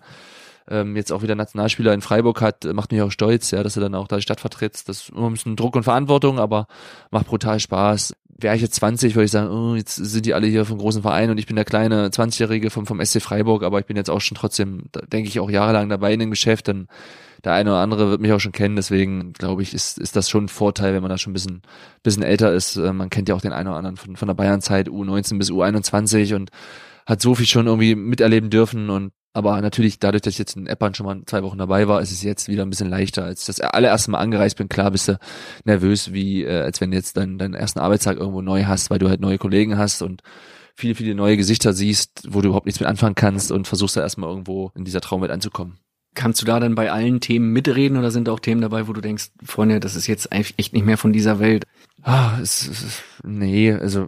A: ähm, jetzt auch wieder Nationalspieler in Freiburg hat, macht mich auch stolz, ja, dass er dann auch da die Stadt vertritt. Das ist immer ein bisschen Druck und Verantwortung, aber macht brutal Spaß. Wäre ich jetzt 20, würde ich sagen, oh, jetzt sind die alle hier vom großen Verein und ich bin der kleine 20-Jährige vom, vom SC Freiburg, aber ich bin jetzt auch schon trotzdem, denke ich, auch jahrelang dabei in dem Geschäft. Dann der eine oder andere wird mich auch schon kennen, deswegen glaube ich, ist, ist das schon ein Vorteil, wenn man da schon ein bisschen, bisschen älter ist. Äh, man kennt ja auch den einen oder anderen von, von der Bayernzeit, U19 bis U21 und hat so viel schon irgendwie miterleben dürfen und aber natürlich, dadurch, dass ich jetzt in Eppern schon mal zwei Wochen dabei war, ist es jetzt wieder ein bisschen leichter. Als das allererste Mal angereist bin, klar bist du nervös, wie äh, als wenn du jetzt deinen, deinen ersten Arbeitstag irgendwo neu hast, weil du halt neue Kollegen hast und viele, viele neue Gesichter siehst, wo du überhaupt nichts mit anfangen kannst und versuchst da erstmal irgendwo in dieser Traumwelt anzukommen.
C: Kannst du da dann bei allen Themen mitreden oder sind auch Themen dabei, wo du denkst, Freunde, das ist jetzt echt nicht mehr von dieser Welt?
A: Ah, es, es, nee, also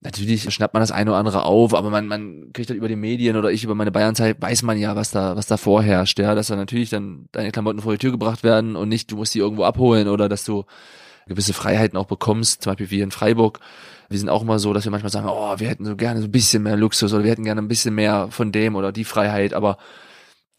A: natürlich schnappt man das eine oder andere auf, aber man, man kriegt halt über die Medien oder ich über meine Bayernzeit, weiß man ja, was da, was da vorherrscht, ja, dass da natürlich dann deine Klamotten vor die Tür gebracht werden und nicht, du musst die irgendwo abholen oder dass du gewisse Freiheiten auch bekommst, zum Beispiel wie in Freiburg. Wir sind auch immer so, dass wir manchmal sagen, oh, wir hätten so gerne so ein bisschen mehr Luxus oder wir hätten gerne ein bisschen mehr von dem oder die Freiheit, aber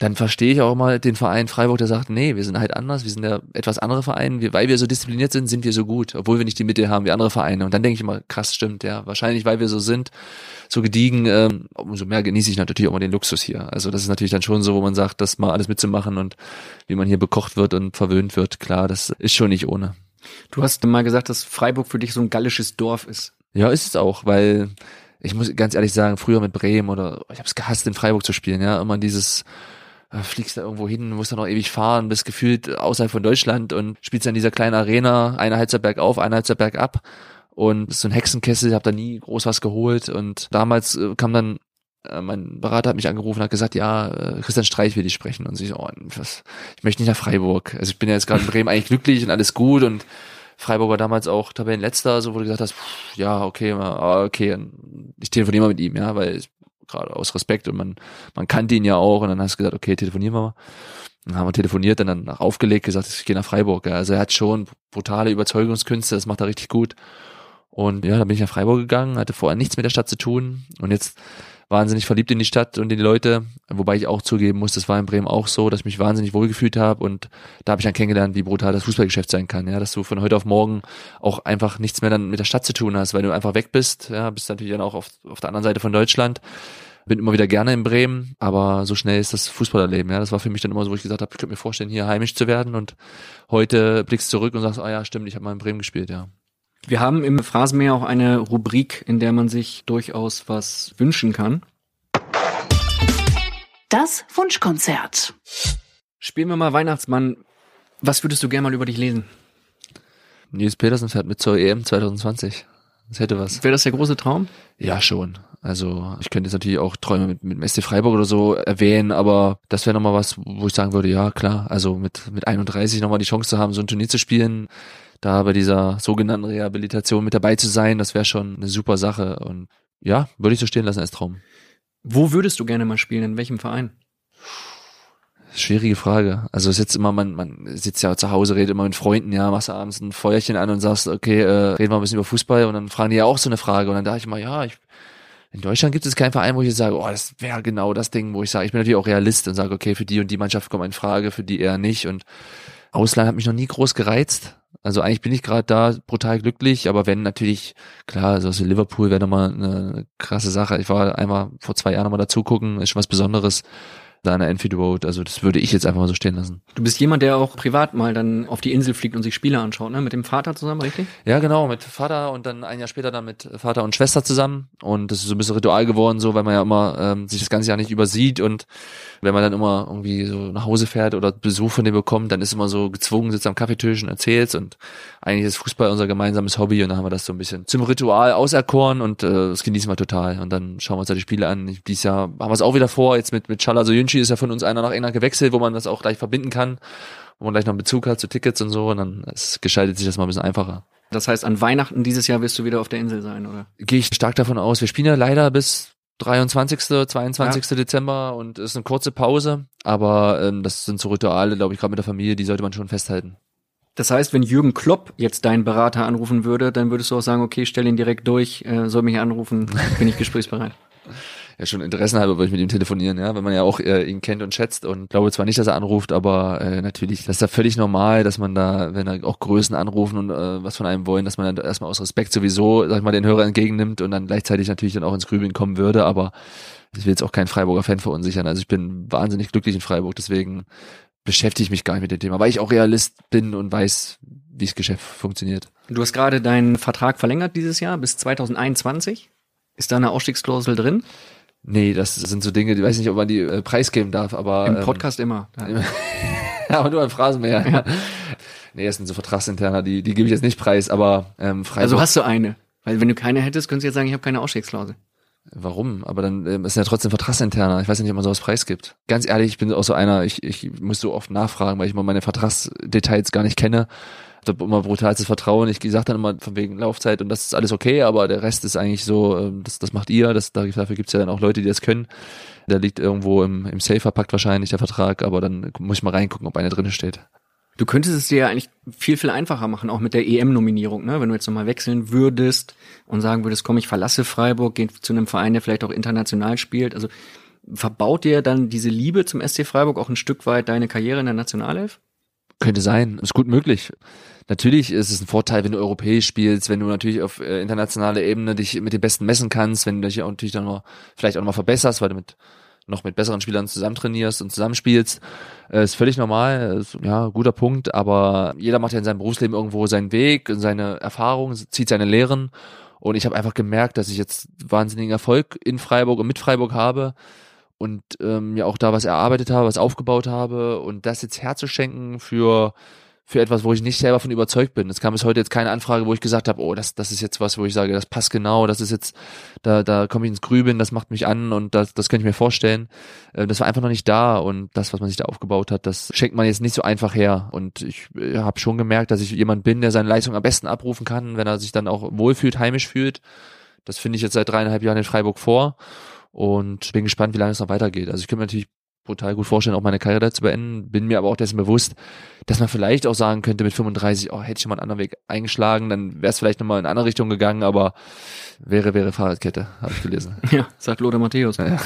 A: dann verstehe ich auch mal den Verein Freiburg, der sagt, nee, wir sind halt anders, wir sind der etwas andere Verein, wir, weil wir so diszipliniert sind, sind wir so gut, obwohl wir nicht die Mittel haben wie andere Vereine. Und dann denke ich immer, krass, stimmt, ja, wahrscheinlich, weil wir so sind, so gediegen, ähm, umso mehr genieße ich natürlich auch mal den Luxus hier. Also das ist natürlich dann schon so, wo man sagt, das mal alles mitzumachen und wie man hier bekocht wird und verwöhnt wird, klar, das ist schon nicht ohne.
C: Du hast mal gesagt, dass Freiburg für dich so ein gallisches Dorf ist.
A: Ja, ist es auch, weil ich muss ganz ehrlich sagen, früher mit Bremen oder ich habe es gehasst, in Freiburg zu spielen, ja, immer dieses fliegst da irgendwo hin, musst dann noch ewig fahren, bist gefühlt außerhalb von Deutschland und spielst dann in dieser kleinen Arena, eine Halbzeit bergauf, eine Halbzeit bergab und so ein Hexenkessel, hab da nie groß was geholt und damals äh, kam dann äh, mein Berater hat mich angerufen hat gesagt, ja, äh, Christian Streich will dich sprechen. Und ich, oh, was, ich möchte nicht nach Freiburg. Also ich bin ja jetzt gerade in Bremen eigentlich glücklich und alles gut und Freiburg war damals auch Tabellenletzter, so du gesagt hast, pff, ja, okay, okay, ich telefoniere mal mit ihm, ja, weil gerade aus Respekt und man, man kannte ihn ja auch und dann hast du gesagt, okay, telefonieren wir mal. Dann haben wir telefoniert, dann dann aufgelegt, gesagt, ich gehe nach Freiburg. Ja. Also er hat schon brutale Überzeugungskünste, das macht er richtig gut. Und ja, dann bin ich nach Freiburg gegangen, hatte vorher nichts mit der Stadt zu tun und jetzt wahnsinnig verliebt in die Stadt und in die Leute, wobei ich auch zugeben muss, das war in Bremen auch so, dass ich mich wahnsinnig wohlgefühlt habe und da habe ich dann kennengelernt, wie brutal das Fußballgeschäft sein kann, ja, dass du von heute auf morgen auch einfach nichts mehr dann mit der Stadt zu tun hast, weil du einfach weg bist, ja, bist natürlich dann auch auf, auf der anderen Seite von Deutschland bin immer wieder gerne in Bremen, aber so schnell ist das Fußballerleben. Ja, das war für mich dann immer so, wo ich gesagt habe, ich könnte mir vorstellen, hier heimisch zu werden. Und heute blickst du zurück und sagst, ah ja, stimmt, ich habe mal in Bremen gespielt, ja.
C: Wir haben im Phrasenmeer auch eine Rubrik, in der man sich durchaus was wünschen kann.
B: Das Wunschkonzert.
C: Spielen wir mal Weihnachtsmann. Was würdest du gerne mal über dich lesen?
A: Nils Petersen fährt mit zur EM 2020. Das hätte was.
C: Wäre das der große Traum?
A: Ja, schon. Also ich könnte jetzt natürlich auch Träume mit, mit dem SC Freiburg oder so erwähnen, aber das wäre nochmal was, wo ich sagen würde, ja klar, also mit, mit 31 nochmal die Chance zu haben, so ein Turnier zu spielen, da bei dieser sogenannten Rehabilitation mit dabei zu sein, das wäre schon eine super Sache. Und ja, würde ich so stehen lassen als Traum.
C: Wo würdest du gerne mal spielen? In welchem Verein?
A: Schwierige Frage. Also es ist jetzt immer, man, man sitzt ja zu Hause, redet immer mit Freunden, ja, machst abends ein Feuerchen an und sagst, okay, äh, reden wir ein bisschen über Fußball und dann fragen die ja auch so eine Frage und dann dachte ich mal, ja, ich in Deutschland gibt es keinen Verein, wo ich sage, oh, das wäre genau das Ding, wo ich sage, ich bin natürlich auch Realist und sage, okay, für die und die Mannschaft kommt in Frage, für die eher nicht. Und Ausland hat mich noch nie groß gereizt. Also eigentlich bin ich gerade da brutal glücklich, aber wenn natürlich, klar, also aus Liverpool wäre nochmal eine krasse Sache. Ich war einmal vor zwei Jahren nochmal dazu gucken, ist schon was Besonderes der Enfield Road. Also das würde ich jetzt einfach mal so stehen lassen.
C: Du bist jemand, der auch privat mal dann auf die Insel fliegt und sich Spiele anschaut, ne? Mit dem Vater zusammen, richtig?
A: Ja, genau, mit Vater und dann ein Jahr später dann mit Vater und Schwester zusammen. Und das ist so ein bisschen Ritual geworden, so, weil man ja immer ähm, sich das ganze Jahr nicht übersieht und wenn man dann immer irgendwie so nach Hause fährt oder Besuch von dem bekommt, dann ist immer so gezwungen, sitzt am Kaffeetisch und erzählt und eigentlich ist Fußball unser gemeinsames Hobby und dann haben wir das so ein bisschen zum Ritual auserkoren und äh, das genießen wir total und dann schauen wir uns da die Spiele an. Dieses Jahr haben wir es auch wieder vor, jetzt mit, mit Chala Soyunchi ist ja von uns einer nach England gewechselt, wo man das auch gleich verbinden kann, wo man gleich noch einen Bezug hat zu Tickets und so und dann es gestaltet sich das mal ein bisschen einfacher.
C: Das heißt, an Weihnachten dieses Jahr wirst du wieder auf der Insel sein, oder?
A: Gehe ich stark davon aus. Wir spielen ja leider bis 23., 22. Ja. Dezember und es ist eine kurze Pause, aber ähm, das sind so Rituale, glaube ich, gerade mit der Familie, die sollte man schon festhalten.
C: Das heißt, wenn Jürgen Klopp jetzt deinen Berater anrufen würde, dann würdest du auch sagen, okay, stell ihn direkt durch, äh, soll mich anrufen, bin ich gesprächsbereit
A: ja schon Interessen halber würde ich mit ihm telefonieren, ja, wenn man ja auch äh, ihn kennt und schätzt und glaube zwar nicht, dass er anruft, aber äh, natürlich, das ist ja völlig normal, dass man da, wenn er auch Größen anrufen und äh, was von einem wollen, dass man dann erstmal aus Respekt sowieso, sag ich mal, den Hörer entgegennimmt und dann gleichzeitig natürlich dann auch ins Grübeln kommen würde, aber ich will jetzt auch keinen Freiburger Fan verunsichern. Also ich bin wahnsinnig glücklich in Freiburg, deswegen beschäftige ich mich gar nicht mit dem Thema, weil ich auch Realist bin und weiß, wie das Geschäft funktioniert.
C: Du hast gerade deinen Vertrag verlängert dieses Jahr bis 2021. Ist da eine Ausstiegsklausel drin?
A: Nee, das sind so Dinge, die weiß nicht, ob man die äh, preisgeben darf, aber.
C: Im ähm, Podcast ähm, immer.
A: Ja. aber nur im Phrasenmäher. Ja. Nee, das sind so Vertragsinterner, die, die gebe ich jetzt nicht preis, aber ähm,
C: Freiburg. Also hast du eine. Weil wenn du keine hättest, könntest du jetzt sagen, ich habe keine Ausstiegsklausel.
A: Warum? Aber dann ähm, ist ja trotzdem Vertragsinterner. Ich weiß nicht, ob man sowas preisgibt. Ganz ehrlich, ich bin auch so einer, ich, ich muss so oft nachfragen, weil ich mal meine Vertragsdetails gar nicht kenne habe immer brutalstes Vertrauen. Ich sage dann immer von wegen Laufzeit und das ist alles okay, aber der Rest ist eigentlich so, ähm, das, das macht ihr. Das, dafür gibt's ja dann auch Leute, die das können. Der liegt irgendwo im, im Safe verpackt wahrscheinlich, der Vertrag, aber dann muss ich mal reingucken, ob einer drin steht.
C: Du könntest es dir ja eigentlich viel, viel einfacher machen, auch mit der EM-Nominierung, ne? Wenn du jetzt nochmal wechseln würdest und sagen würdest, komm, ich verlasse Freiburg, gehe zu einem Verein, der vielleicht auch international spielt. Also verbaut dir dann diese Liebe zum SC Freiburg auch ein Stück weit deine Karriere in der Nationalelf?
A: Könnte sein, ist gut möglich. Natürlich ist es ein Vorteil, wenn du europäisch spielst, wenn du natürlich auf äh, internationaler Ebene dich mit den Besten messen kannst, wenn du dich auch natürlich dann noch, vielleicht auch noch mal verbesserst, weil du mit noch mit besseren Spielern zusammen trainierst und zusammenspielst, äh, ist völlig normal, ist, ja, guter Punkt, aber jeder macht ja in seinem Berufsleben irgendwo seinen Weg, seine Erfahrungen, zieht seine Lehren. Und ich habe einfach gemerkt, dass ich jetzt wahnsinnigen Erfolg in Freiburg und mit Freiburg habe und ähm, ja auch da was erarbeitet habe, was aufgebaut habe und das jetzt herzuschenken für für etwas, wo ich nicht selber von überzeugt bin. Es kam bis heute jetzt keine Anfrage, wo ich gesagt habe, oh, das, das ist jetzt was, wo ich sage, das passt genau, das ist jetzt, da, da komme ich ins Grübeln, das macht mich an und das, das könnte ich mir vorstellen. Äh, das war einfach noch nicht da und das, was man sich da aufgebaut hat, das schenkt man jetzt nicht so einfach her. Und ich äh, habe schon gemerkt, dass ich jemand bin, der seine Leistung am besten abrufen kann, wenn er sich dann auch wohlfühlt, heimisch fühlt. Das finde ich jetzt seit dreieinhalb Jahren in Freiburg vor und bin gespannt, wie lange es noch weitergeht. Also ich könnte mir natürlich brutal gut vorstellen, auch meine Karriere zu beenden. Bin mir aber auch dessen bewusst, dass man vielleicht auch sagen könnte mit 35, oh, hätte ich mal einen anderen Weg eingeschlagen, dann wäre es vielleicht nochmal in eine andere Richtung gegangen, aber wäre, wäre Fahrradkette, habe ich gelesen.
C: Ja, sagt Lothar Matthäus. Ja.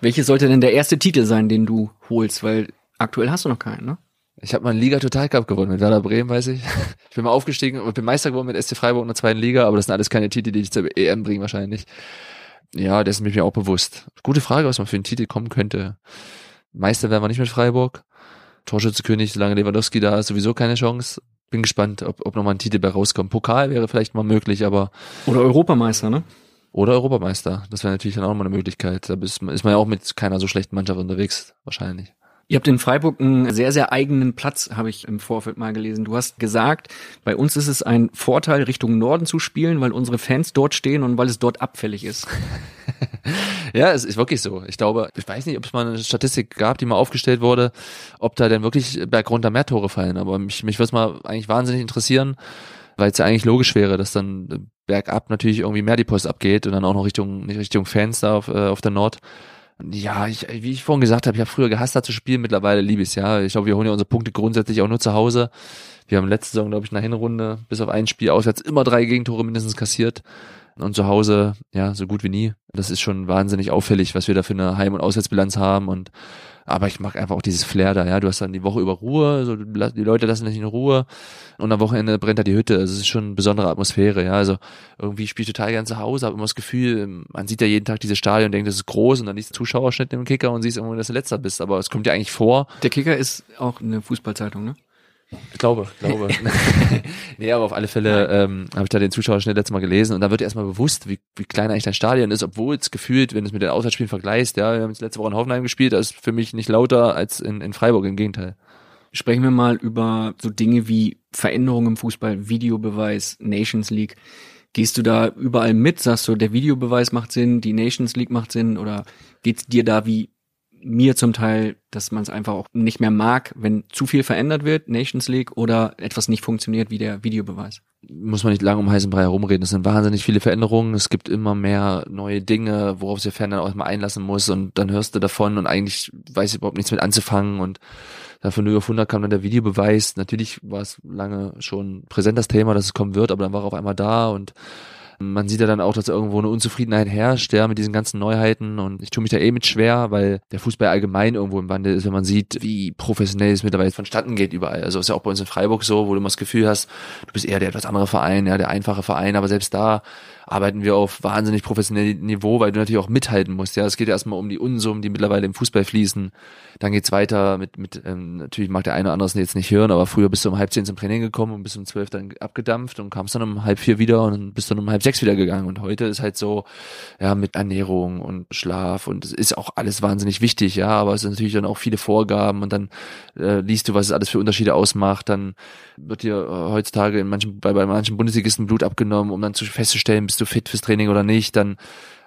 C: Welche sollte denn der erste Titel sein, den du holst? Weil aktuell hast du noch keinen, ne?
A: Ich habe mal einen Liga Total Cup gewonnen mit Werder Bremen, weiß ich. Ich bin mal aufgestiegen und bin Meister geworden mit SC Freiburg in der zweiten Liga, aber das sind alles keine Titel, die ich zur EM bringen wahrscheinlich. Ja, dessen bin ich mir auch bewusst. Gute Frage, was man für einen Titel kommen könnte. Meister werden wir nicht mit Freiburg. Torschützekönig, solange Lewandowski da ist, sowieso keine Chance. Bin gespannt, ob, ob nochmal ein Titel bei rauskommt. Pokal wäre vielleicht mal möglich, aber.
C: Oder Europameister, ne?
A: Oder Europameister. Das wäre natürlich dann auch mal eine Möglichkeit. Da ist, ist man ja auch mit keiner so schlechten Mannschaft unterwegs, wahrscheinlich.
C: Ihr habt in Freiburg einen sehr, sehr eigenen Platz, habe ich im Vorfeld mal gelesen. Du hast gesagt, bei uns ist es ein Vorteil, Richtung Norden zu spielen, weil unsere Fans dort stehen und weil es dort abfällig ist.
A: ja, es ist wirklich so. Ich glaube, ich weiß nicht, ob es mal eine Statistik gab, die mal aufgestellt wurde, ob da denn wirklich bergunter mehr Tore fallen. Aber mich, mich würde es mal eigentlich wahnsinnig interessieren, weil es ja eigentlich logisch wäre, dass dann bergab natürlich irgendwie mehr die Post abgeht und dann auch noch Richtung, Richtung Fans da auf, äh, auf der Nord ja, ich, wie ich vorhin gesagt habe, ich habe früher gehasst, da zu spielen, mittlerweile liebe ich es, ja. Ich glaube, wir holen ja unsere Punkte grundsätzlich auch nur zu Hause. Wir haben letzte Saison, glaube ich, in der Hinrunde bis auf ein Spiel auswärts immer drei Gegentore mindestens kassiert. und zu Hause, ja, so gut wie nie. Das ist schon wahnsinnig auffällig, was wir da für eine Heim- und Auswärtsbilanz haben und aber ich mag einfach auch dieses Flair da, ja. Du hast dann die Woche über Ruhe, so die Leute lassen dich in Ruhe und am Wochenende brennt da die Hütte. Also es ist schon eine besondere Atmosphäre, ja. Also irgendwie spiele ich total gern zu Hause, habe immer das Gefühl, man sieht ja jeden Tag dieses Stadion und denkt, das ist groß und dann liest Zuschauerschnitt im Kicker und siehst irgendwo, dass du letzter bist. Aber es kommt ja eigentlich vor.
C: Der Kicker ist auch eine Fußballzeitung, ne?
A: Ich glaube, glaube. nee, aber auf alle Fälle ähm, habe ich da den Zuschauerschnitt letztes Mal gelesen und da wird dir erstmal bewusst, wie, wie klein eigentlich dein Stadion ist, obwohl es gefühlt, wenn du es mit den Auswärtsspielen vergleichst, ja, wir haben jetzt letzte Woche in Hoffenheim gespielt, das ist für mich nicht lauter als in, in Freiburg, im Gegenteil.
C: Sprechen wir mal über so Dinge wie Veränderungen im Fußball, Videobeweis, Nations League. Gehst du da überall mit? Sagst du, der Videobeweis macht Sinn, die Nations League macht Sinn oder geht's dir da wie mir zum Teil, dass man es einfach auch nicht mehr mag, wenn zu viel verändert wird, Nations League, oder etwas nicht funktioniert wie der Videobeweis.
A: Muss man nicht lange um heißen Brei herumreden. Es sind wahnsinnig viele Veränderungen. Es gibt immer mehr neue Dinge, worauf sich Fan dann auch mal einlassen muss. Und dann hörst du davon und eigentlich weiß ich überhaupt nichts mit anzufangen. Und von 0 auf 100 kam dann der Videobeweis. Natürlich war es lange schon präsent das Thema, dass es kommen wird, aber dann war er auf einmal da und man sieht ja dann auch, dass irgendwo eine Unzufriedenheit herrscht, ja, mit diesen ganzen Neuheiten und ich tue mich da eh mit schwer, weil der Fußball allgemein irgendwo im Wandel ist, wenn man sieht, wie professionell es mittlerweile vonstatten geht überall. Also ist ja auch bei uns in Freiburg so, wo du immer das Gefühl hast, du bist eher der etwas andere Verein, ja, der einfache Verein, aber selbst da arbeiten wir auf wahnsinnig professionellem Niveau, weil du natürlich auch mithalten musst. Ja, es geht ja erstmal um die Unsummen, die mittlerweile im Fußball fließen. Dann geht's weiter mit, mit ähm, natürlich mag der eine oder andere es jetzt nicht hören, aber früher bist du um halb zehn zum Training gekommen und bis um zwölf dann abgedampft und kamst dann um halb vier wieder und dann bist dann um halb sechs wieder gegangen. Und heute ist halt so, ja, mit Ernährung und Schlaf und es ist auch alles wahnsinnig wichtig, ja, aber es sind natürlich dann auch viele Vorgaben und dann äh, liest du, was es alles für Unterschiede ausmacht. Dann wird dir äh, heutzutage in manchen, bei, bei manchen Bundesligisten Blut abgenommen, um dann zu festzustellen, bist du fit fürs Training oder nicht, dann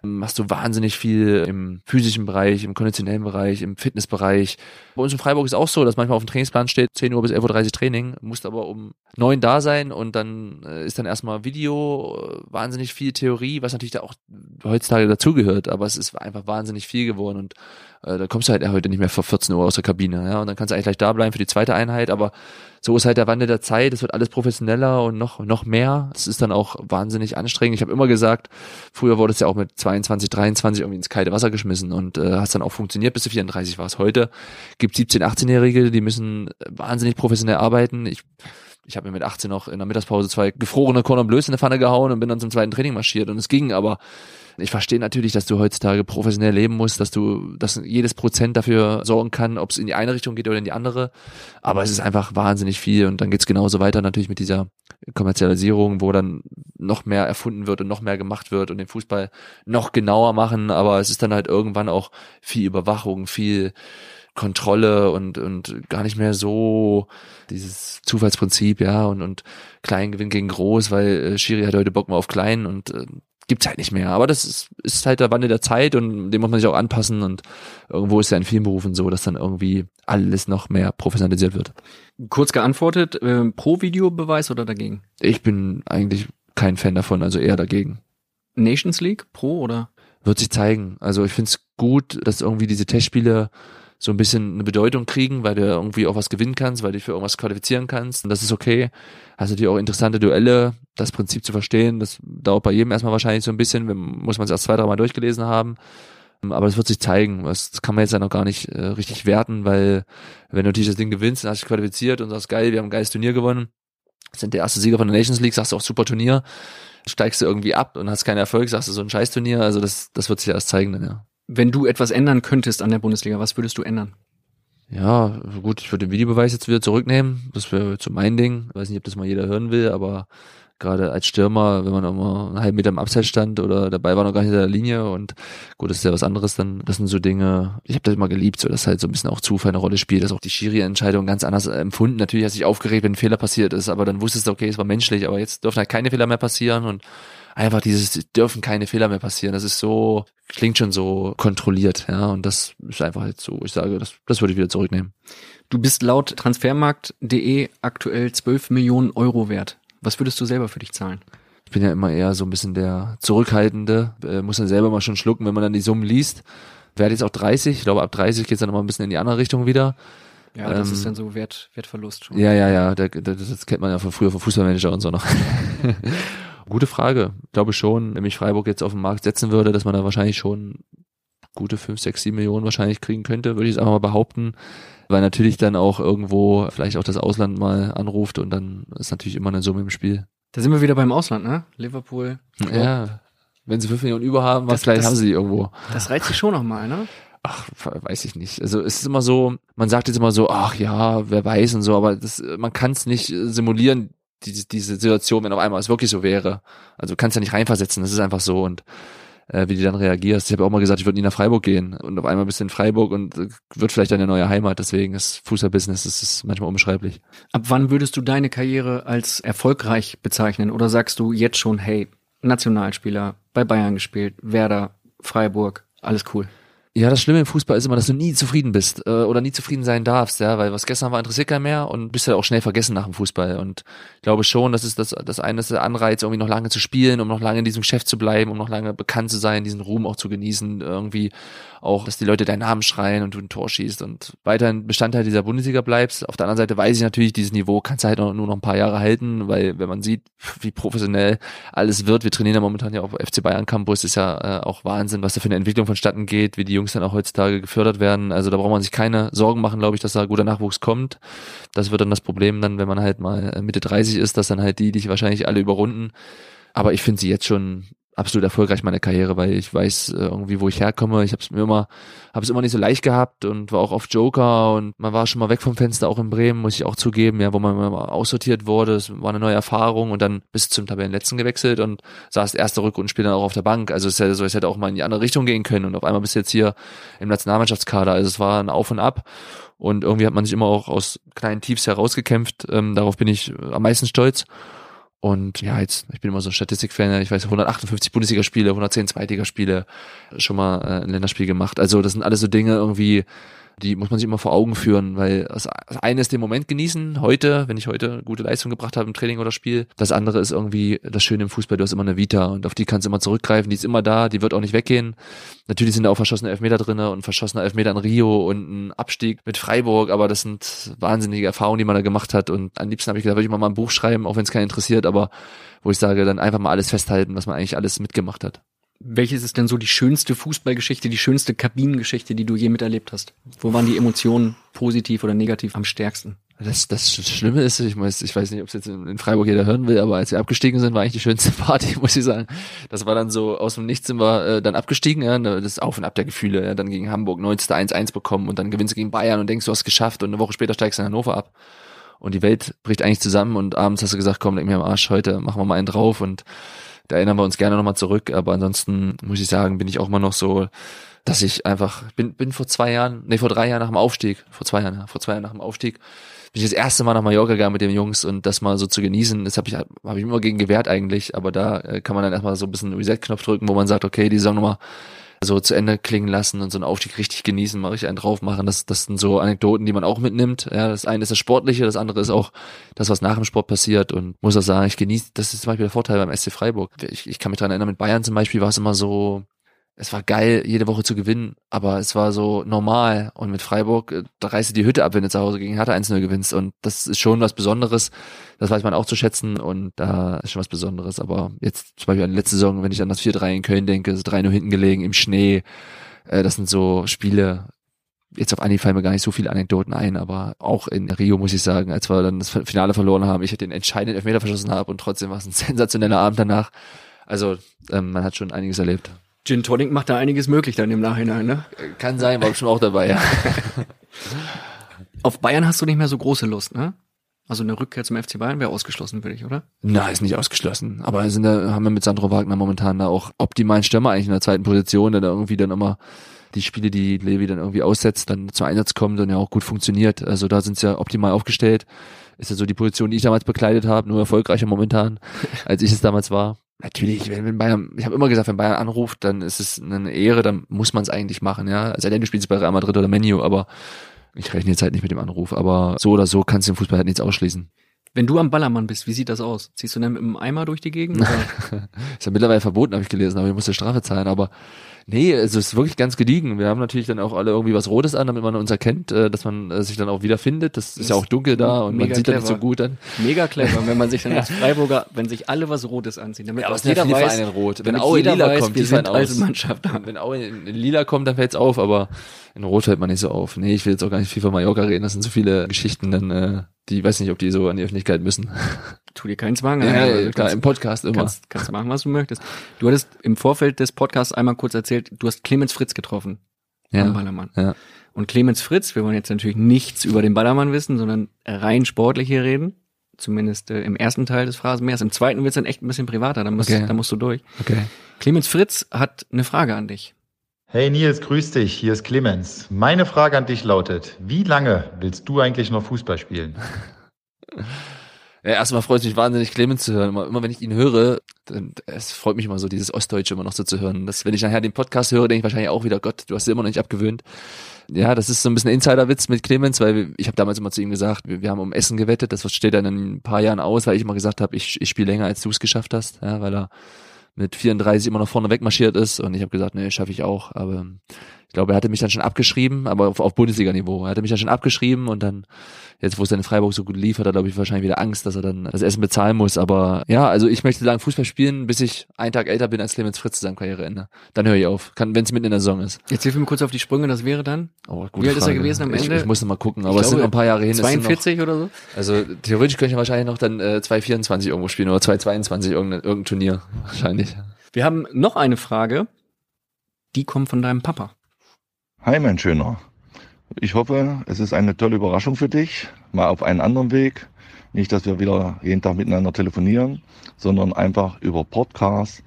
A: machst du wahnsinnig viel im physischen Bereich, im konditionellen Bereich, im Fitnessbereich. Bei uns in Freiburg ist auch so, dass manchmal auf dem Trainingsplan steht 10 Uhr bis 11.30 Uhr Training, musst aber um neun da sein und dann äh, ist dann erstmal Video, äh, wahnsinnig viel Theorie, was natürlich da auch heutzutage dazugehört, aber es ist einfach wahnsinnig viel geworden und äh, da kommst du halt heute nicht mehr vor 14 Uhr aus der Kabine, ja, und dann kannst du eigentlich gleich da bleiben für die zweite Einheit, aber so ist halt der Wandel der Zeit, es wird alles professioneller und noch, noch mehr. Es ist dann auch wahnsinnig anstrengend. Ich habe immer gesagt, früher wurde es ja auch mit 22, 23 irgendwie ins kalte Wasser geschmissen und äh, hast dann auch funktioniert, bis du 34 warst. Heute gibt 17, 18-Jährige, die müssen wahnsinnig professionell arbeiten. Ich ich habe mir mit 18 noch in der Mittagspause zwei gefrorene Cordon Bleus in der Pfanne gehauen und bin dann zum zweiten Training marschiert und es ging, aber ich verstehe natürlich, dass du heutzutage professionell leben musst, dass du, dass jedes Prozent dafür sorgen kann, ob es in die eine Richtung geht oder in die andere. Aber es ist einfach wahnsinnig viel und dann geht's genauso weiter natürlich mit dieser Kommerzialisierung, wo dann noch mehr erfunden wird und noch mehr gemacht wird und den Fußball noch genauer machen. Aber es ist dann halt irgendwann auch viel Überwachung, viel Kontrolle und, und gar nicht mehr so dieses Zufallsprinzip, ja, und, und Kleingewinn gegen Groß, weil äh, Schiri hat heute Bock mal auf Klein und äh, gibt's halt nicht mehr. Aber das ist, ist halt der Wandel der Zeit und dem muss man sich auch anpassen und irgendwo ist ja in vielen Berufen so, dass dann irgendwie alles noch mehr professionalisiert wird.
C: Kurz geantwortet, äh, pro Videobeweis oder dagegen?
A: Ich bin eigentlich kein Fan davon, also eher dagegen.
C: Nations League, pro oder?
A: Wird sich zeigen. Also ich find's gut, dass irgendwie diese Testspiele so ein bisschen eine Bedeutung kriegen, weil du irgendwie auch was gewinnen kannst, weil du dich für irgendwas qualifizieren kannst. Und das ist okay. Hast natürlich auch interessante Duelle. Das Prinzip zu verstehen, das dauert bei jedem erstmal wahrscheinlich so ein bisschen, muss man es erst zwei, drei Mal durchgelesen haben. Aber es wird sich zeigen. Das kann man jetzt ja noch gar nicht äh, richtig werten, weil wenn du natürlich das Ding gewinnst, dann hast du dich qualifiziert und sagst, geil, wir haben ein geiles Turnier gewonnen, sind der erste Sieger von der Nations League, sagst du auch super Turnier, steigst du irgendwie ab und hast keinen Erfolg, sagst du so ein Scheiß-Turnier. Also das, das wird sich erst zeigen dann, ja.
C: Wenn du etwas ändern könntest an der Bundesliga, was würdest du ändern?
A: Ja, gut, ich würde den Videobeweis jetzt wieder zurücknehmen. Das wäre so mein Ding. Ich weiß nicht, ob das mal jeder hören will, aber gerade als Stürmer, wenn man mal einen halben Meter im Abseits stand oder dabei war noch gar nicht in der Linie und gut, das ist ja was anderes, dann das sind so Dinge, ich habe das immer geliebt, so dass halt so ein bisschen auch Zufall eine Rolle spielt, dass auch die Schiri-Entscheidung ganz anders empfunden. Natürlich hast du dich aufgeregt, wenn ein Fehler passiert ist, aber dann wusstest du, okay, es war menschlich, aber jetzt dürfen halt keine Fehler mehr passieren und einfach dieses, dürfen keine Fehler mehr passieren. Das ist so, klingt schon so kontrolliert, ja, und das ist einfach halt so, ich sage, das, das würde ich wieder zurücknehmen.
C: Du bist laut transfermarkt.de aktuell 12 Millionen Euro wert. Was würdest du selber für dich zahlen?
A: Ich bin ja immer eher so ein bisschen der Zurückhaltende, äh, muss dann selber mal schon schlucken, wenn man dann die Summen liest. Werde jetzt auch 30, ich glaube ab 30 geht es dann noch mal ein bisschen in die andere Richtung wieder.
C: Ja, das ähm, ist dann so Wert, Wertverlust schon.
A: Ja, ja, ja, der, das kennt man ja von früher vom Fußballmanager und so noch. Gute Frage. Ich glaube schon, wenn mich Freiburg jetzt auf den Markt setzen würde, dass man da wahrscheinlich schon gute 5, 6, 7 Millionen wahrscheinlich kriegen könnte, würde ich es einfach mal behaupten. Weil natürlich dann auch irgendwo vielleicht auch das Ausland mal anruft und dann ist natürlich immer eine Summe im Spiel.
C: Da sind wir wieder beim Ausland, ne? Liverpool.
A: Ja, wenn sie 5 Millionen über haben, was
C: das-
A: haben sie die irgendwo.
C: Das reizt sich schon nochmal, ne?
A: Ach, weiß ich nicht. Also es ist immer so, man sagt jetzt immer so, ach ja, wer weiß und so, aber das, man kann es nicht simulieren, diese, diese Situation, wenn auf einmal es wirklich so wäre. Also du kannst ja nicht reinversetzen, das ist einfach so und äh, wie du dann reagierst. Ich habe auch mal gesagt, ich würde nie nach Freiburg gehen und auf einmal bist du in Freiburg und äh, wird vielleicht deine neue Heimat. Deswegen ist Fußballbusiness, das ist manchmal unbeschreiblich.
C: Ab wann würdest du deine Karriere als erfolgreich bezeichnen? Oder sagst du jetzt schon, hey, Nationalspieler, bei Bayern gespielt, Werder, Freiburg, alles cool?
A: Ja, das Schlimme im Fußball ist immer, dass du nie zufrieden bist äh, oder nie zufrieden sein darfst, ja, weil was gestern war, interessiert keinen mehr und bist ja auch schnell vergessen nach dem Fußball. Und ich glaube schon, das ist das, das eine ist der Anreiz, irgendwie noch lange zu spielen, um noch lange in diesem Geschäft zu bleiben, um noch lange bekannt zu sein, diesen Ruhm auch zu genießen, irgendwie auch, dass die Leute deinen Namen schreien und du ein Tor schießt und weiterhin Bestandteil dieser Bundesliga bleibst. Auf der anderen Seite weiß ich natürlich, dieses Niveau kannst du halt nur noch ein paar Jahre halten, weil wenn man sieht, wie professionell alles wird, wir trainieren ja momentan ja auf FC Bayern Campus, ist ja äh, auch Wahnsinn, was da für eine Entwicklung vonstatten geht, wie die Jungs dann auch heutzutage gefördert werden. Also da braucht man sich keine Sorgen machen, glaube ich, dass da guter Nachwuchs kommt. Das wird dann das Problem dann, wenn man halt mal äh, Mitte 30 ist, dass dann halt die, die wahrscheinlich alle überrunden. Aber ich finde sie jetzt schon absolut erfolgreich meine Karriere, weil ich weiß äh, irgendwie, wo ich herkomme. Ich habe es mir immer, habe es immer nicht so leicht gehabt und war auch oft Joker und man war schon mal weg vom Fenster, auch in Bremen, muss ich auch zugeben, ja, wo man mal aussortiert wurde. Es war eine neue Erfahrung und dann bis zum Tabellenletzten gewechselt und saß erste Rückrundenspiel dann auch auf der Bank. Also es ja so, es hätte auch mal in die andere Richtung gehen können und auf einmal bist du jetzt hier im Nationalmannschaftskader. Also es war ein Auf und Ab. Und irgendwie hat man sich immer auch aus kleinen Tiefs herausgekämpft. Ähm, darauf bin ich am meisten stolz. Und ja, jetzt, ich bin immer so ein Statistikfan, ich weiß, 158 Bundesligaspiele, 110 Zweitligaspiele, schon mal äh, ein Länderspiel gemacht. Also das sind alles so Dinge irgendwie, die muss man sich immer vor Augen führen, weil das eine ist den Moment genießen, heute, wenn ich heute gute Leistung gebracht habe im Training oder Spiel. Das andere ist irgendwie das Schöne im Fußball, du hast immer eine Vita und auf die kannst du immer zurückgreifen, die ist immer da, die wird auch nicht weggehen. Natürlich sind da auch verschossene Elfmeter drinne und verschossene Elfmeter in Rio und ein Abstieg mit Freiburg, aber das sind wahnsinnige Erfahrungen, die man da gemacht hat und am liebsten habe ich gedacht, würde ich mal, mal ein Buch schreiben, auch wenn es keinen interessiert, aber wo ich sage, dann einfach mal alles festhalten, was man eigentlich alles mitgemacht hat.
C: Welches ist denn so die schönste Fußballgeschichte, die schönste Kabinengeschichte, die du je miterlebt hast? Wo waren die Emotionen positiv oder negativ am stärksten?
A: Das, das Schlimme ist, ich weiß, ich weiß nicht, ob es jetzt in Freiburg jeder hören will, aber als wir abgestiegen sind, war eigentlich die schönste Party, muss ich sagen. Das war dann so, aus dem Nichts sind wir äh, dann abgestiegen, ja, ne, das Auf und Ab der Gefühle, ja, dann gegen Hamburg 19. 1-1 bekommen und dann gewinnst du gegen Bayern und denkst, du hast es geschafft und eine Woche später steigst du in Hannover ab. Und die Welt bricht eigentlich zusammen und abends hast du gesagt, komm, leg mir am Arsch, heute machen wir mal einen drauf und da erinnern wir uns gerne nochmal zurück, aber ansonsten muss ich sagen, bin ich auch immer noch so, dass ich einfach, bin, bin vor zwei Jahren, nee, vor drei Jahren nach dem Aufstieg, vor zwei Jahren, ja, vor zwei Jahren nach dem Aufstieg, bin ich das erste Mal nach Mallorca gegangen mit den Jungs und das mal so zu genießen, das habe ich, hab ich immer gegen gewehrt eigentlich, aber da äh, kann man dann erstmal so ein bisschen Reset-Knopf drücken, wo man sagt, okay, die Saison nochmal so zu Ende klingen lassen und so einen Aufstieg richtig genießen, mal richtig einen drauf machen. Das, das sind so Anekdoten, die man auch mitnimmt. Ja, das eine ist das Sportliche, das andere ist auch das, was nach dem Sport passiert und muss auch sagen, ich genieße, das ist zum Beispiel der Vorteil beim SC Freiburg. Ich, ich kann mich daran erinnern, mit Bayern zum Beispiel war es immer so, es war geil, jede Woche zu gewinnen, aber es war so normal. Und mit Freiburg, äh, da reißt du die Hütte ab, wenn du zu Hause gegen Hertha 1-0 gewinnst. Und das ist schon was Besonderes. Das weiß man auch zu schätzen und da ist schon was Besonderes. Aber jetzt zum Beispiel an die letzte Saison, wenn ich an das 4-3 in Köln denke, so 3-0 hinten gelegen im Schnee, äh, das sind so Spiele, jetzt auf Anhieb fallen mir gar nicht so viele Anekdoten ein, aber auch in Rio muss ich sagen, als wir dann das Finale verloren haben, ich den entscheidenden Elfmeter verschossen habe und trotzdem war es ein sensationeller Abend danach. Also ähm, man hat schon einiges erlebt.
C: Gin Tonic macht da einiges möglich dann im Nachhinein, ne?
A: Kann sein, war bestimmt auch dabei, ja.
C: Auf Bayern hast du nicht mehr so große Lust, ne? Also eine Rückkehr zum FC Bayern wäre ausgeschlossen für dich, oder?
A: Na, ist nicht ausgeschlossen. Aber sind da, haben wir mit Sandro Wagner momentan da auch optimalen Stürmer eigentlich in der zweiten Position, der da irgendwie dann immer die Spiele, die Levi dann irgendwie aussetzt, dann zum Einsatz kommt und ja auch gut funktioniert. Also da sind sie ja optimal aufgestellt. Ist ja so die Position, die ich damals bekleidet habe, nur erfolgreicher momentan, als ich es damals war. Natürlich, wenn, wenn Bayern, ich habe immer gesagt, wenn Bayern anruft, dann ist es eine Ehre, dann muss man es eigentlich machen, ja. Sei denn, du spielst bei Real Madrid oder Menu, aber ich rechne jetzt halt nicht mit dem Anruf. Aber so oder so kannst du im Fußball halt nichts ausschließen.
C: Wenn du am Ballermann bist, wie sieht das aus? Ziehst du dann mit einem Eimer durch die Gegend?
A: Ist ja mittlerweile verboten, habe ich gelesen, aber ich musste Strafe zahlen. Aber nee, also es ist wirklich ganz gediegen. Wir haben natürlich dann auch alle irgendwie was Rotes an, damit man uns erkennt, äh, dass man äh, sich dann auch wiederfindet. Das ist ja auch dunkel da und man sieht dann nicht so
C: clever.
A: gut dann.
C: Mega clever, wenn man sich dann als Freiburger, wenn sich alle was Rotes anziehen, damit
A: Ja, aber
C: jeder weiß,
A: Vereine in Rot. Wenn Aue in Lila
C: weiß,
A: kommt, die
C: sind als. Mannschaft da.
A: Wenn Aue in, in Lila kommt, dann fällt's auf, aber in Rot fällt man nicht so auf. Nee, ich will jetzt auch gar nicht viel von Mallorca reden. Das sind so viele Geschichten, dann, äh, die weiß nicht, ob die so an die Öffentlichkeit müssen.
C: Tu dir keinen Zwang.
A: Ja,
C: an, also
A: ja,
C: du
A: klar,
C: kannst-
A: im Podcast immer.
C: Kannst, kannst machen, was du möchtest. Du hattest im Vorfeld des Podcasts einmal kurz erzählt, du hast Clemens Fritz getroffen am
A: ja,
C: Ballermann.
A: ja.
C: Und Clemens Fritz, wir wollen jetzt natürlich nichts über den Ballermann wissen, sondern rein sportlich hier reden. Zumindest äh, im ersten Teil des Phrasenmeers. Im zweiten wird's dann echt ein bisschen privater, da musst,
A: Okay.
C: da musst du durch.
A: Okay.
C: Clemens Fritz hat eine Frage an dich.
G: Hey Nils, grüß dich, hier ist Clemens. Meine Frage an dich lautet, wie lange willst du eigentlich noch Fußball spielen?
A: Ja, erstmal freut es mich wahnsinnig, Clemens zu hören. Immer, immer wenn ich ihn höre, dann, es freut mich immer so, dieses Ostdeutsche immer noch so zu hören. Das, wenn ich nachher den Podcast höre, denke ich wahrscheinlich auch wieder, Gott, du hast dir immer noch nicht abgewöhnt. Ja, das ist so ein bisschen Insiderwitz mit Clemens, weil ich habe damals immer zu ihm gesagt, wir, wir haben um Essen gewettet, das steht dann in ein paar Jahren aus, weil ich immer gesagt habe, ich, ich spiele länger, als du es geschafft hast, ja, weil er mit 34 immer noch vorne wegmarschiert ist und ich habe gesagt, nee, schaffe ich auch, aber ich glaube, er hatte mich dann schon abgeschrieben, aber auf, auf Bundesliga-Niveau. Er hatte mich dann schon abgeschrieben und dann, jetzt wo es dann in Freiburg so gut lief, hat er, glaube ich, wahrscheinlich wieder Angst, dass er dann das Essen bezahlen muss. Aber ja, also ich möchte lang Fußball spielen, bis ich einen Tag älter bin als Clemens Fritz zu seinem Karriereende. Dann höre ich auf. Wenn es mitten in der Saison ist.
C: Jetzt hilf mir kurz auf die Sprünge, das wäre dann
A: Oh,
C: Wie alt ist er gewesen am
A: ich,
C: Ende?
A: Ich muss noch mal gucken, aber
C: Ich
A: es sind
C: glaube,
A: noch ein paar Jahre hin. es sind
C: 42 oder so.
A: Noch, also theoretisch könnte ich wahrscheinlich noch dann äh, 224 irgendwo spielen oder 222 irgendein, irgendein Turnier. Wahrscheinlich.
C: Wir haben noch eine Frage, die kommt von deinem Papa.
H: Hi, mein Schöner. Ich hoffe, es ist eine tolle Überraschung für dich, mal auf einen anderen Weg. Nicht, dass wir wieder jeden Tag miteinander telefonieren, sondern einfach über Podcast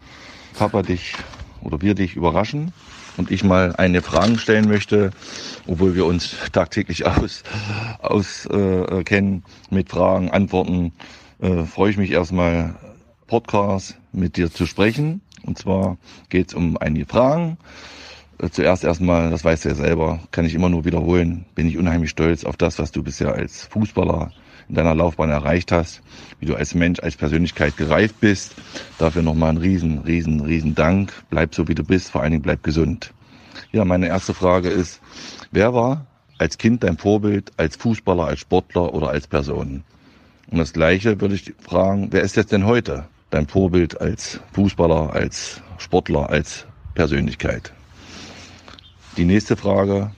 H: Papa dich oder wir dich überraschen und ich mal eine Frage stellen möchte, obwohl wir uns tagtäglich aus, aus äh, kennen mit Fragen, Antworten, äh, freue ich mich erstmal Podcast mit dir zu sprechen. Und zwar geht es um einige Fragen. Zuerst erstmal, das weißt du ja selber, kann ich immer nur wiederholen, bin ich unheimlich stolz auf das, was du bisher als Fußballer in deiner Laufbahn erreicht hast, wie du als Mensch, als Persönlichkeit gereift bist. Dafür nochmal ein riesen, riesen, riesen Dank. Bleib so, wie du bist, vor allen Dingen bleib gesund. Ja, meine erste Frage ist, wer war als Kind dein Vorbild, als Fußballer, als Sportler oder als Person? Und das Gleiche würde ich fragen, wer ist jetzt denn heute dein Vorbild als Fußballer, als Sportler, als Persönlichkeit? Die nächste Frage,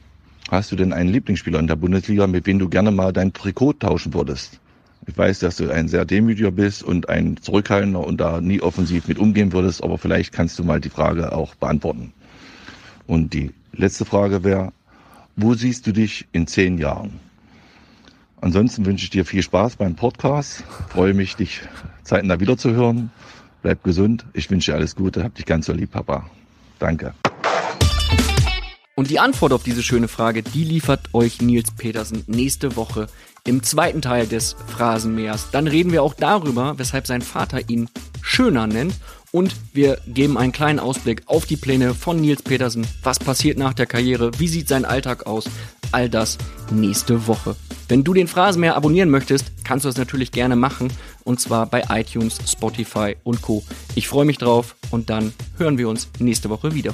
H: hast du denn einen Lieblingsspieler in der Bundesliga, mit dem du gerne mal dein Trikot tauschen würdest? Ich weiß, dass du ein sehr demütiger bist und ein Zurückhaltender und da nie offensiv mit umgehen würdest, aber vielleicht kannst du mal die Frage auch beantworten. Und die letzte Frage wäre, wo siehst du dich in zehn Jahren? Ansonsten wünsche ich dir viel Spaß beim Podcast. Freue mich, dich zeitnah wiederzuhören. Bleib gesund. Ich wünsche dir alles Gute. Hab dich ganz so lieb, Papa. Danke.
C: Und die Antwort auf diese schöne Frage, die liefert euch Nils Petersen nächste Woche im zweiten Teil des Phrasenmeers. Dann reden wir auch darüber, weshalb sein Vater ihn schöner nennt. Und wir geben einen kleinen Ausblick auf die Pläne von Nils Petersen. Was passiert nach der Karriere? Wie sieht sein Alltag aus? All das nächste Woche. Wenn du den Phrasenmeer abonnieren möchtest, kannst du das natürlich gerne machen. Und zwar bei iTunes, Spotify und Co. Ich freue mich drauf und dann hören wir uns nächste Woche wieder.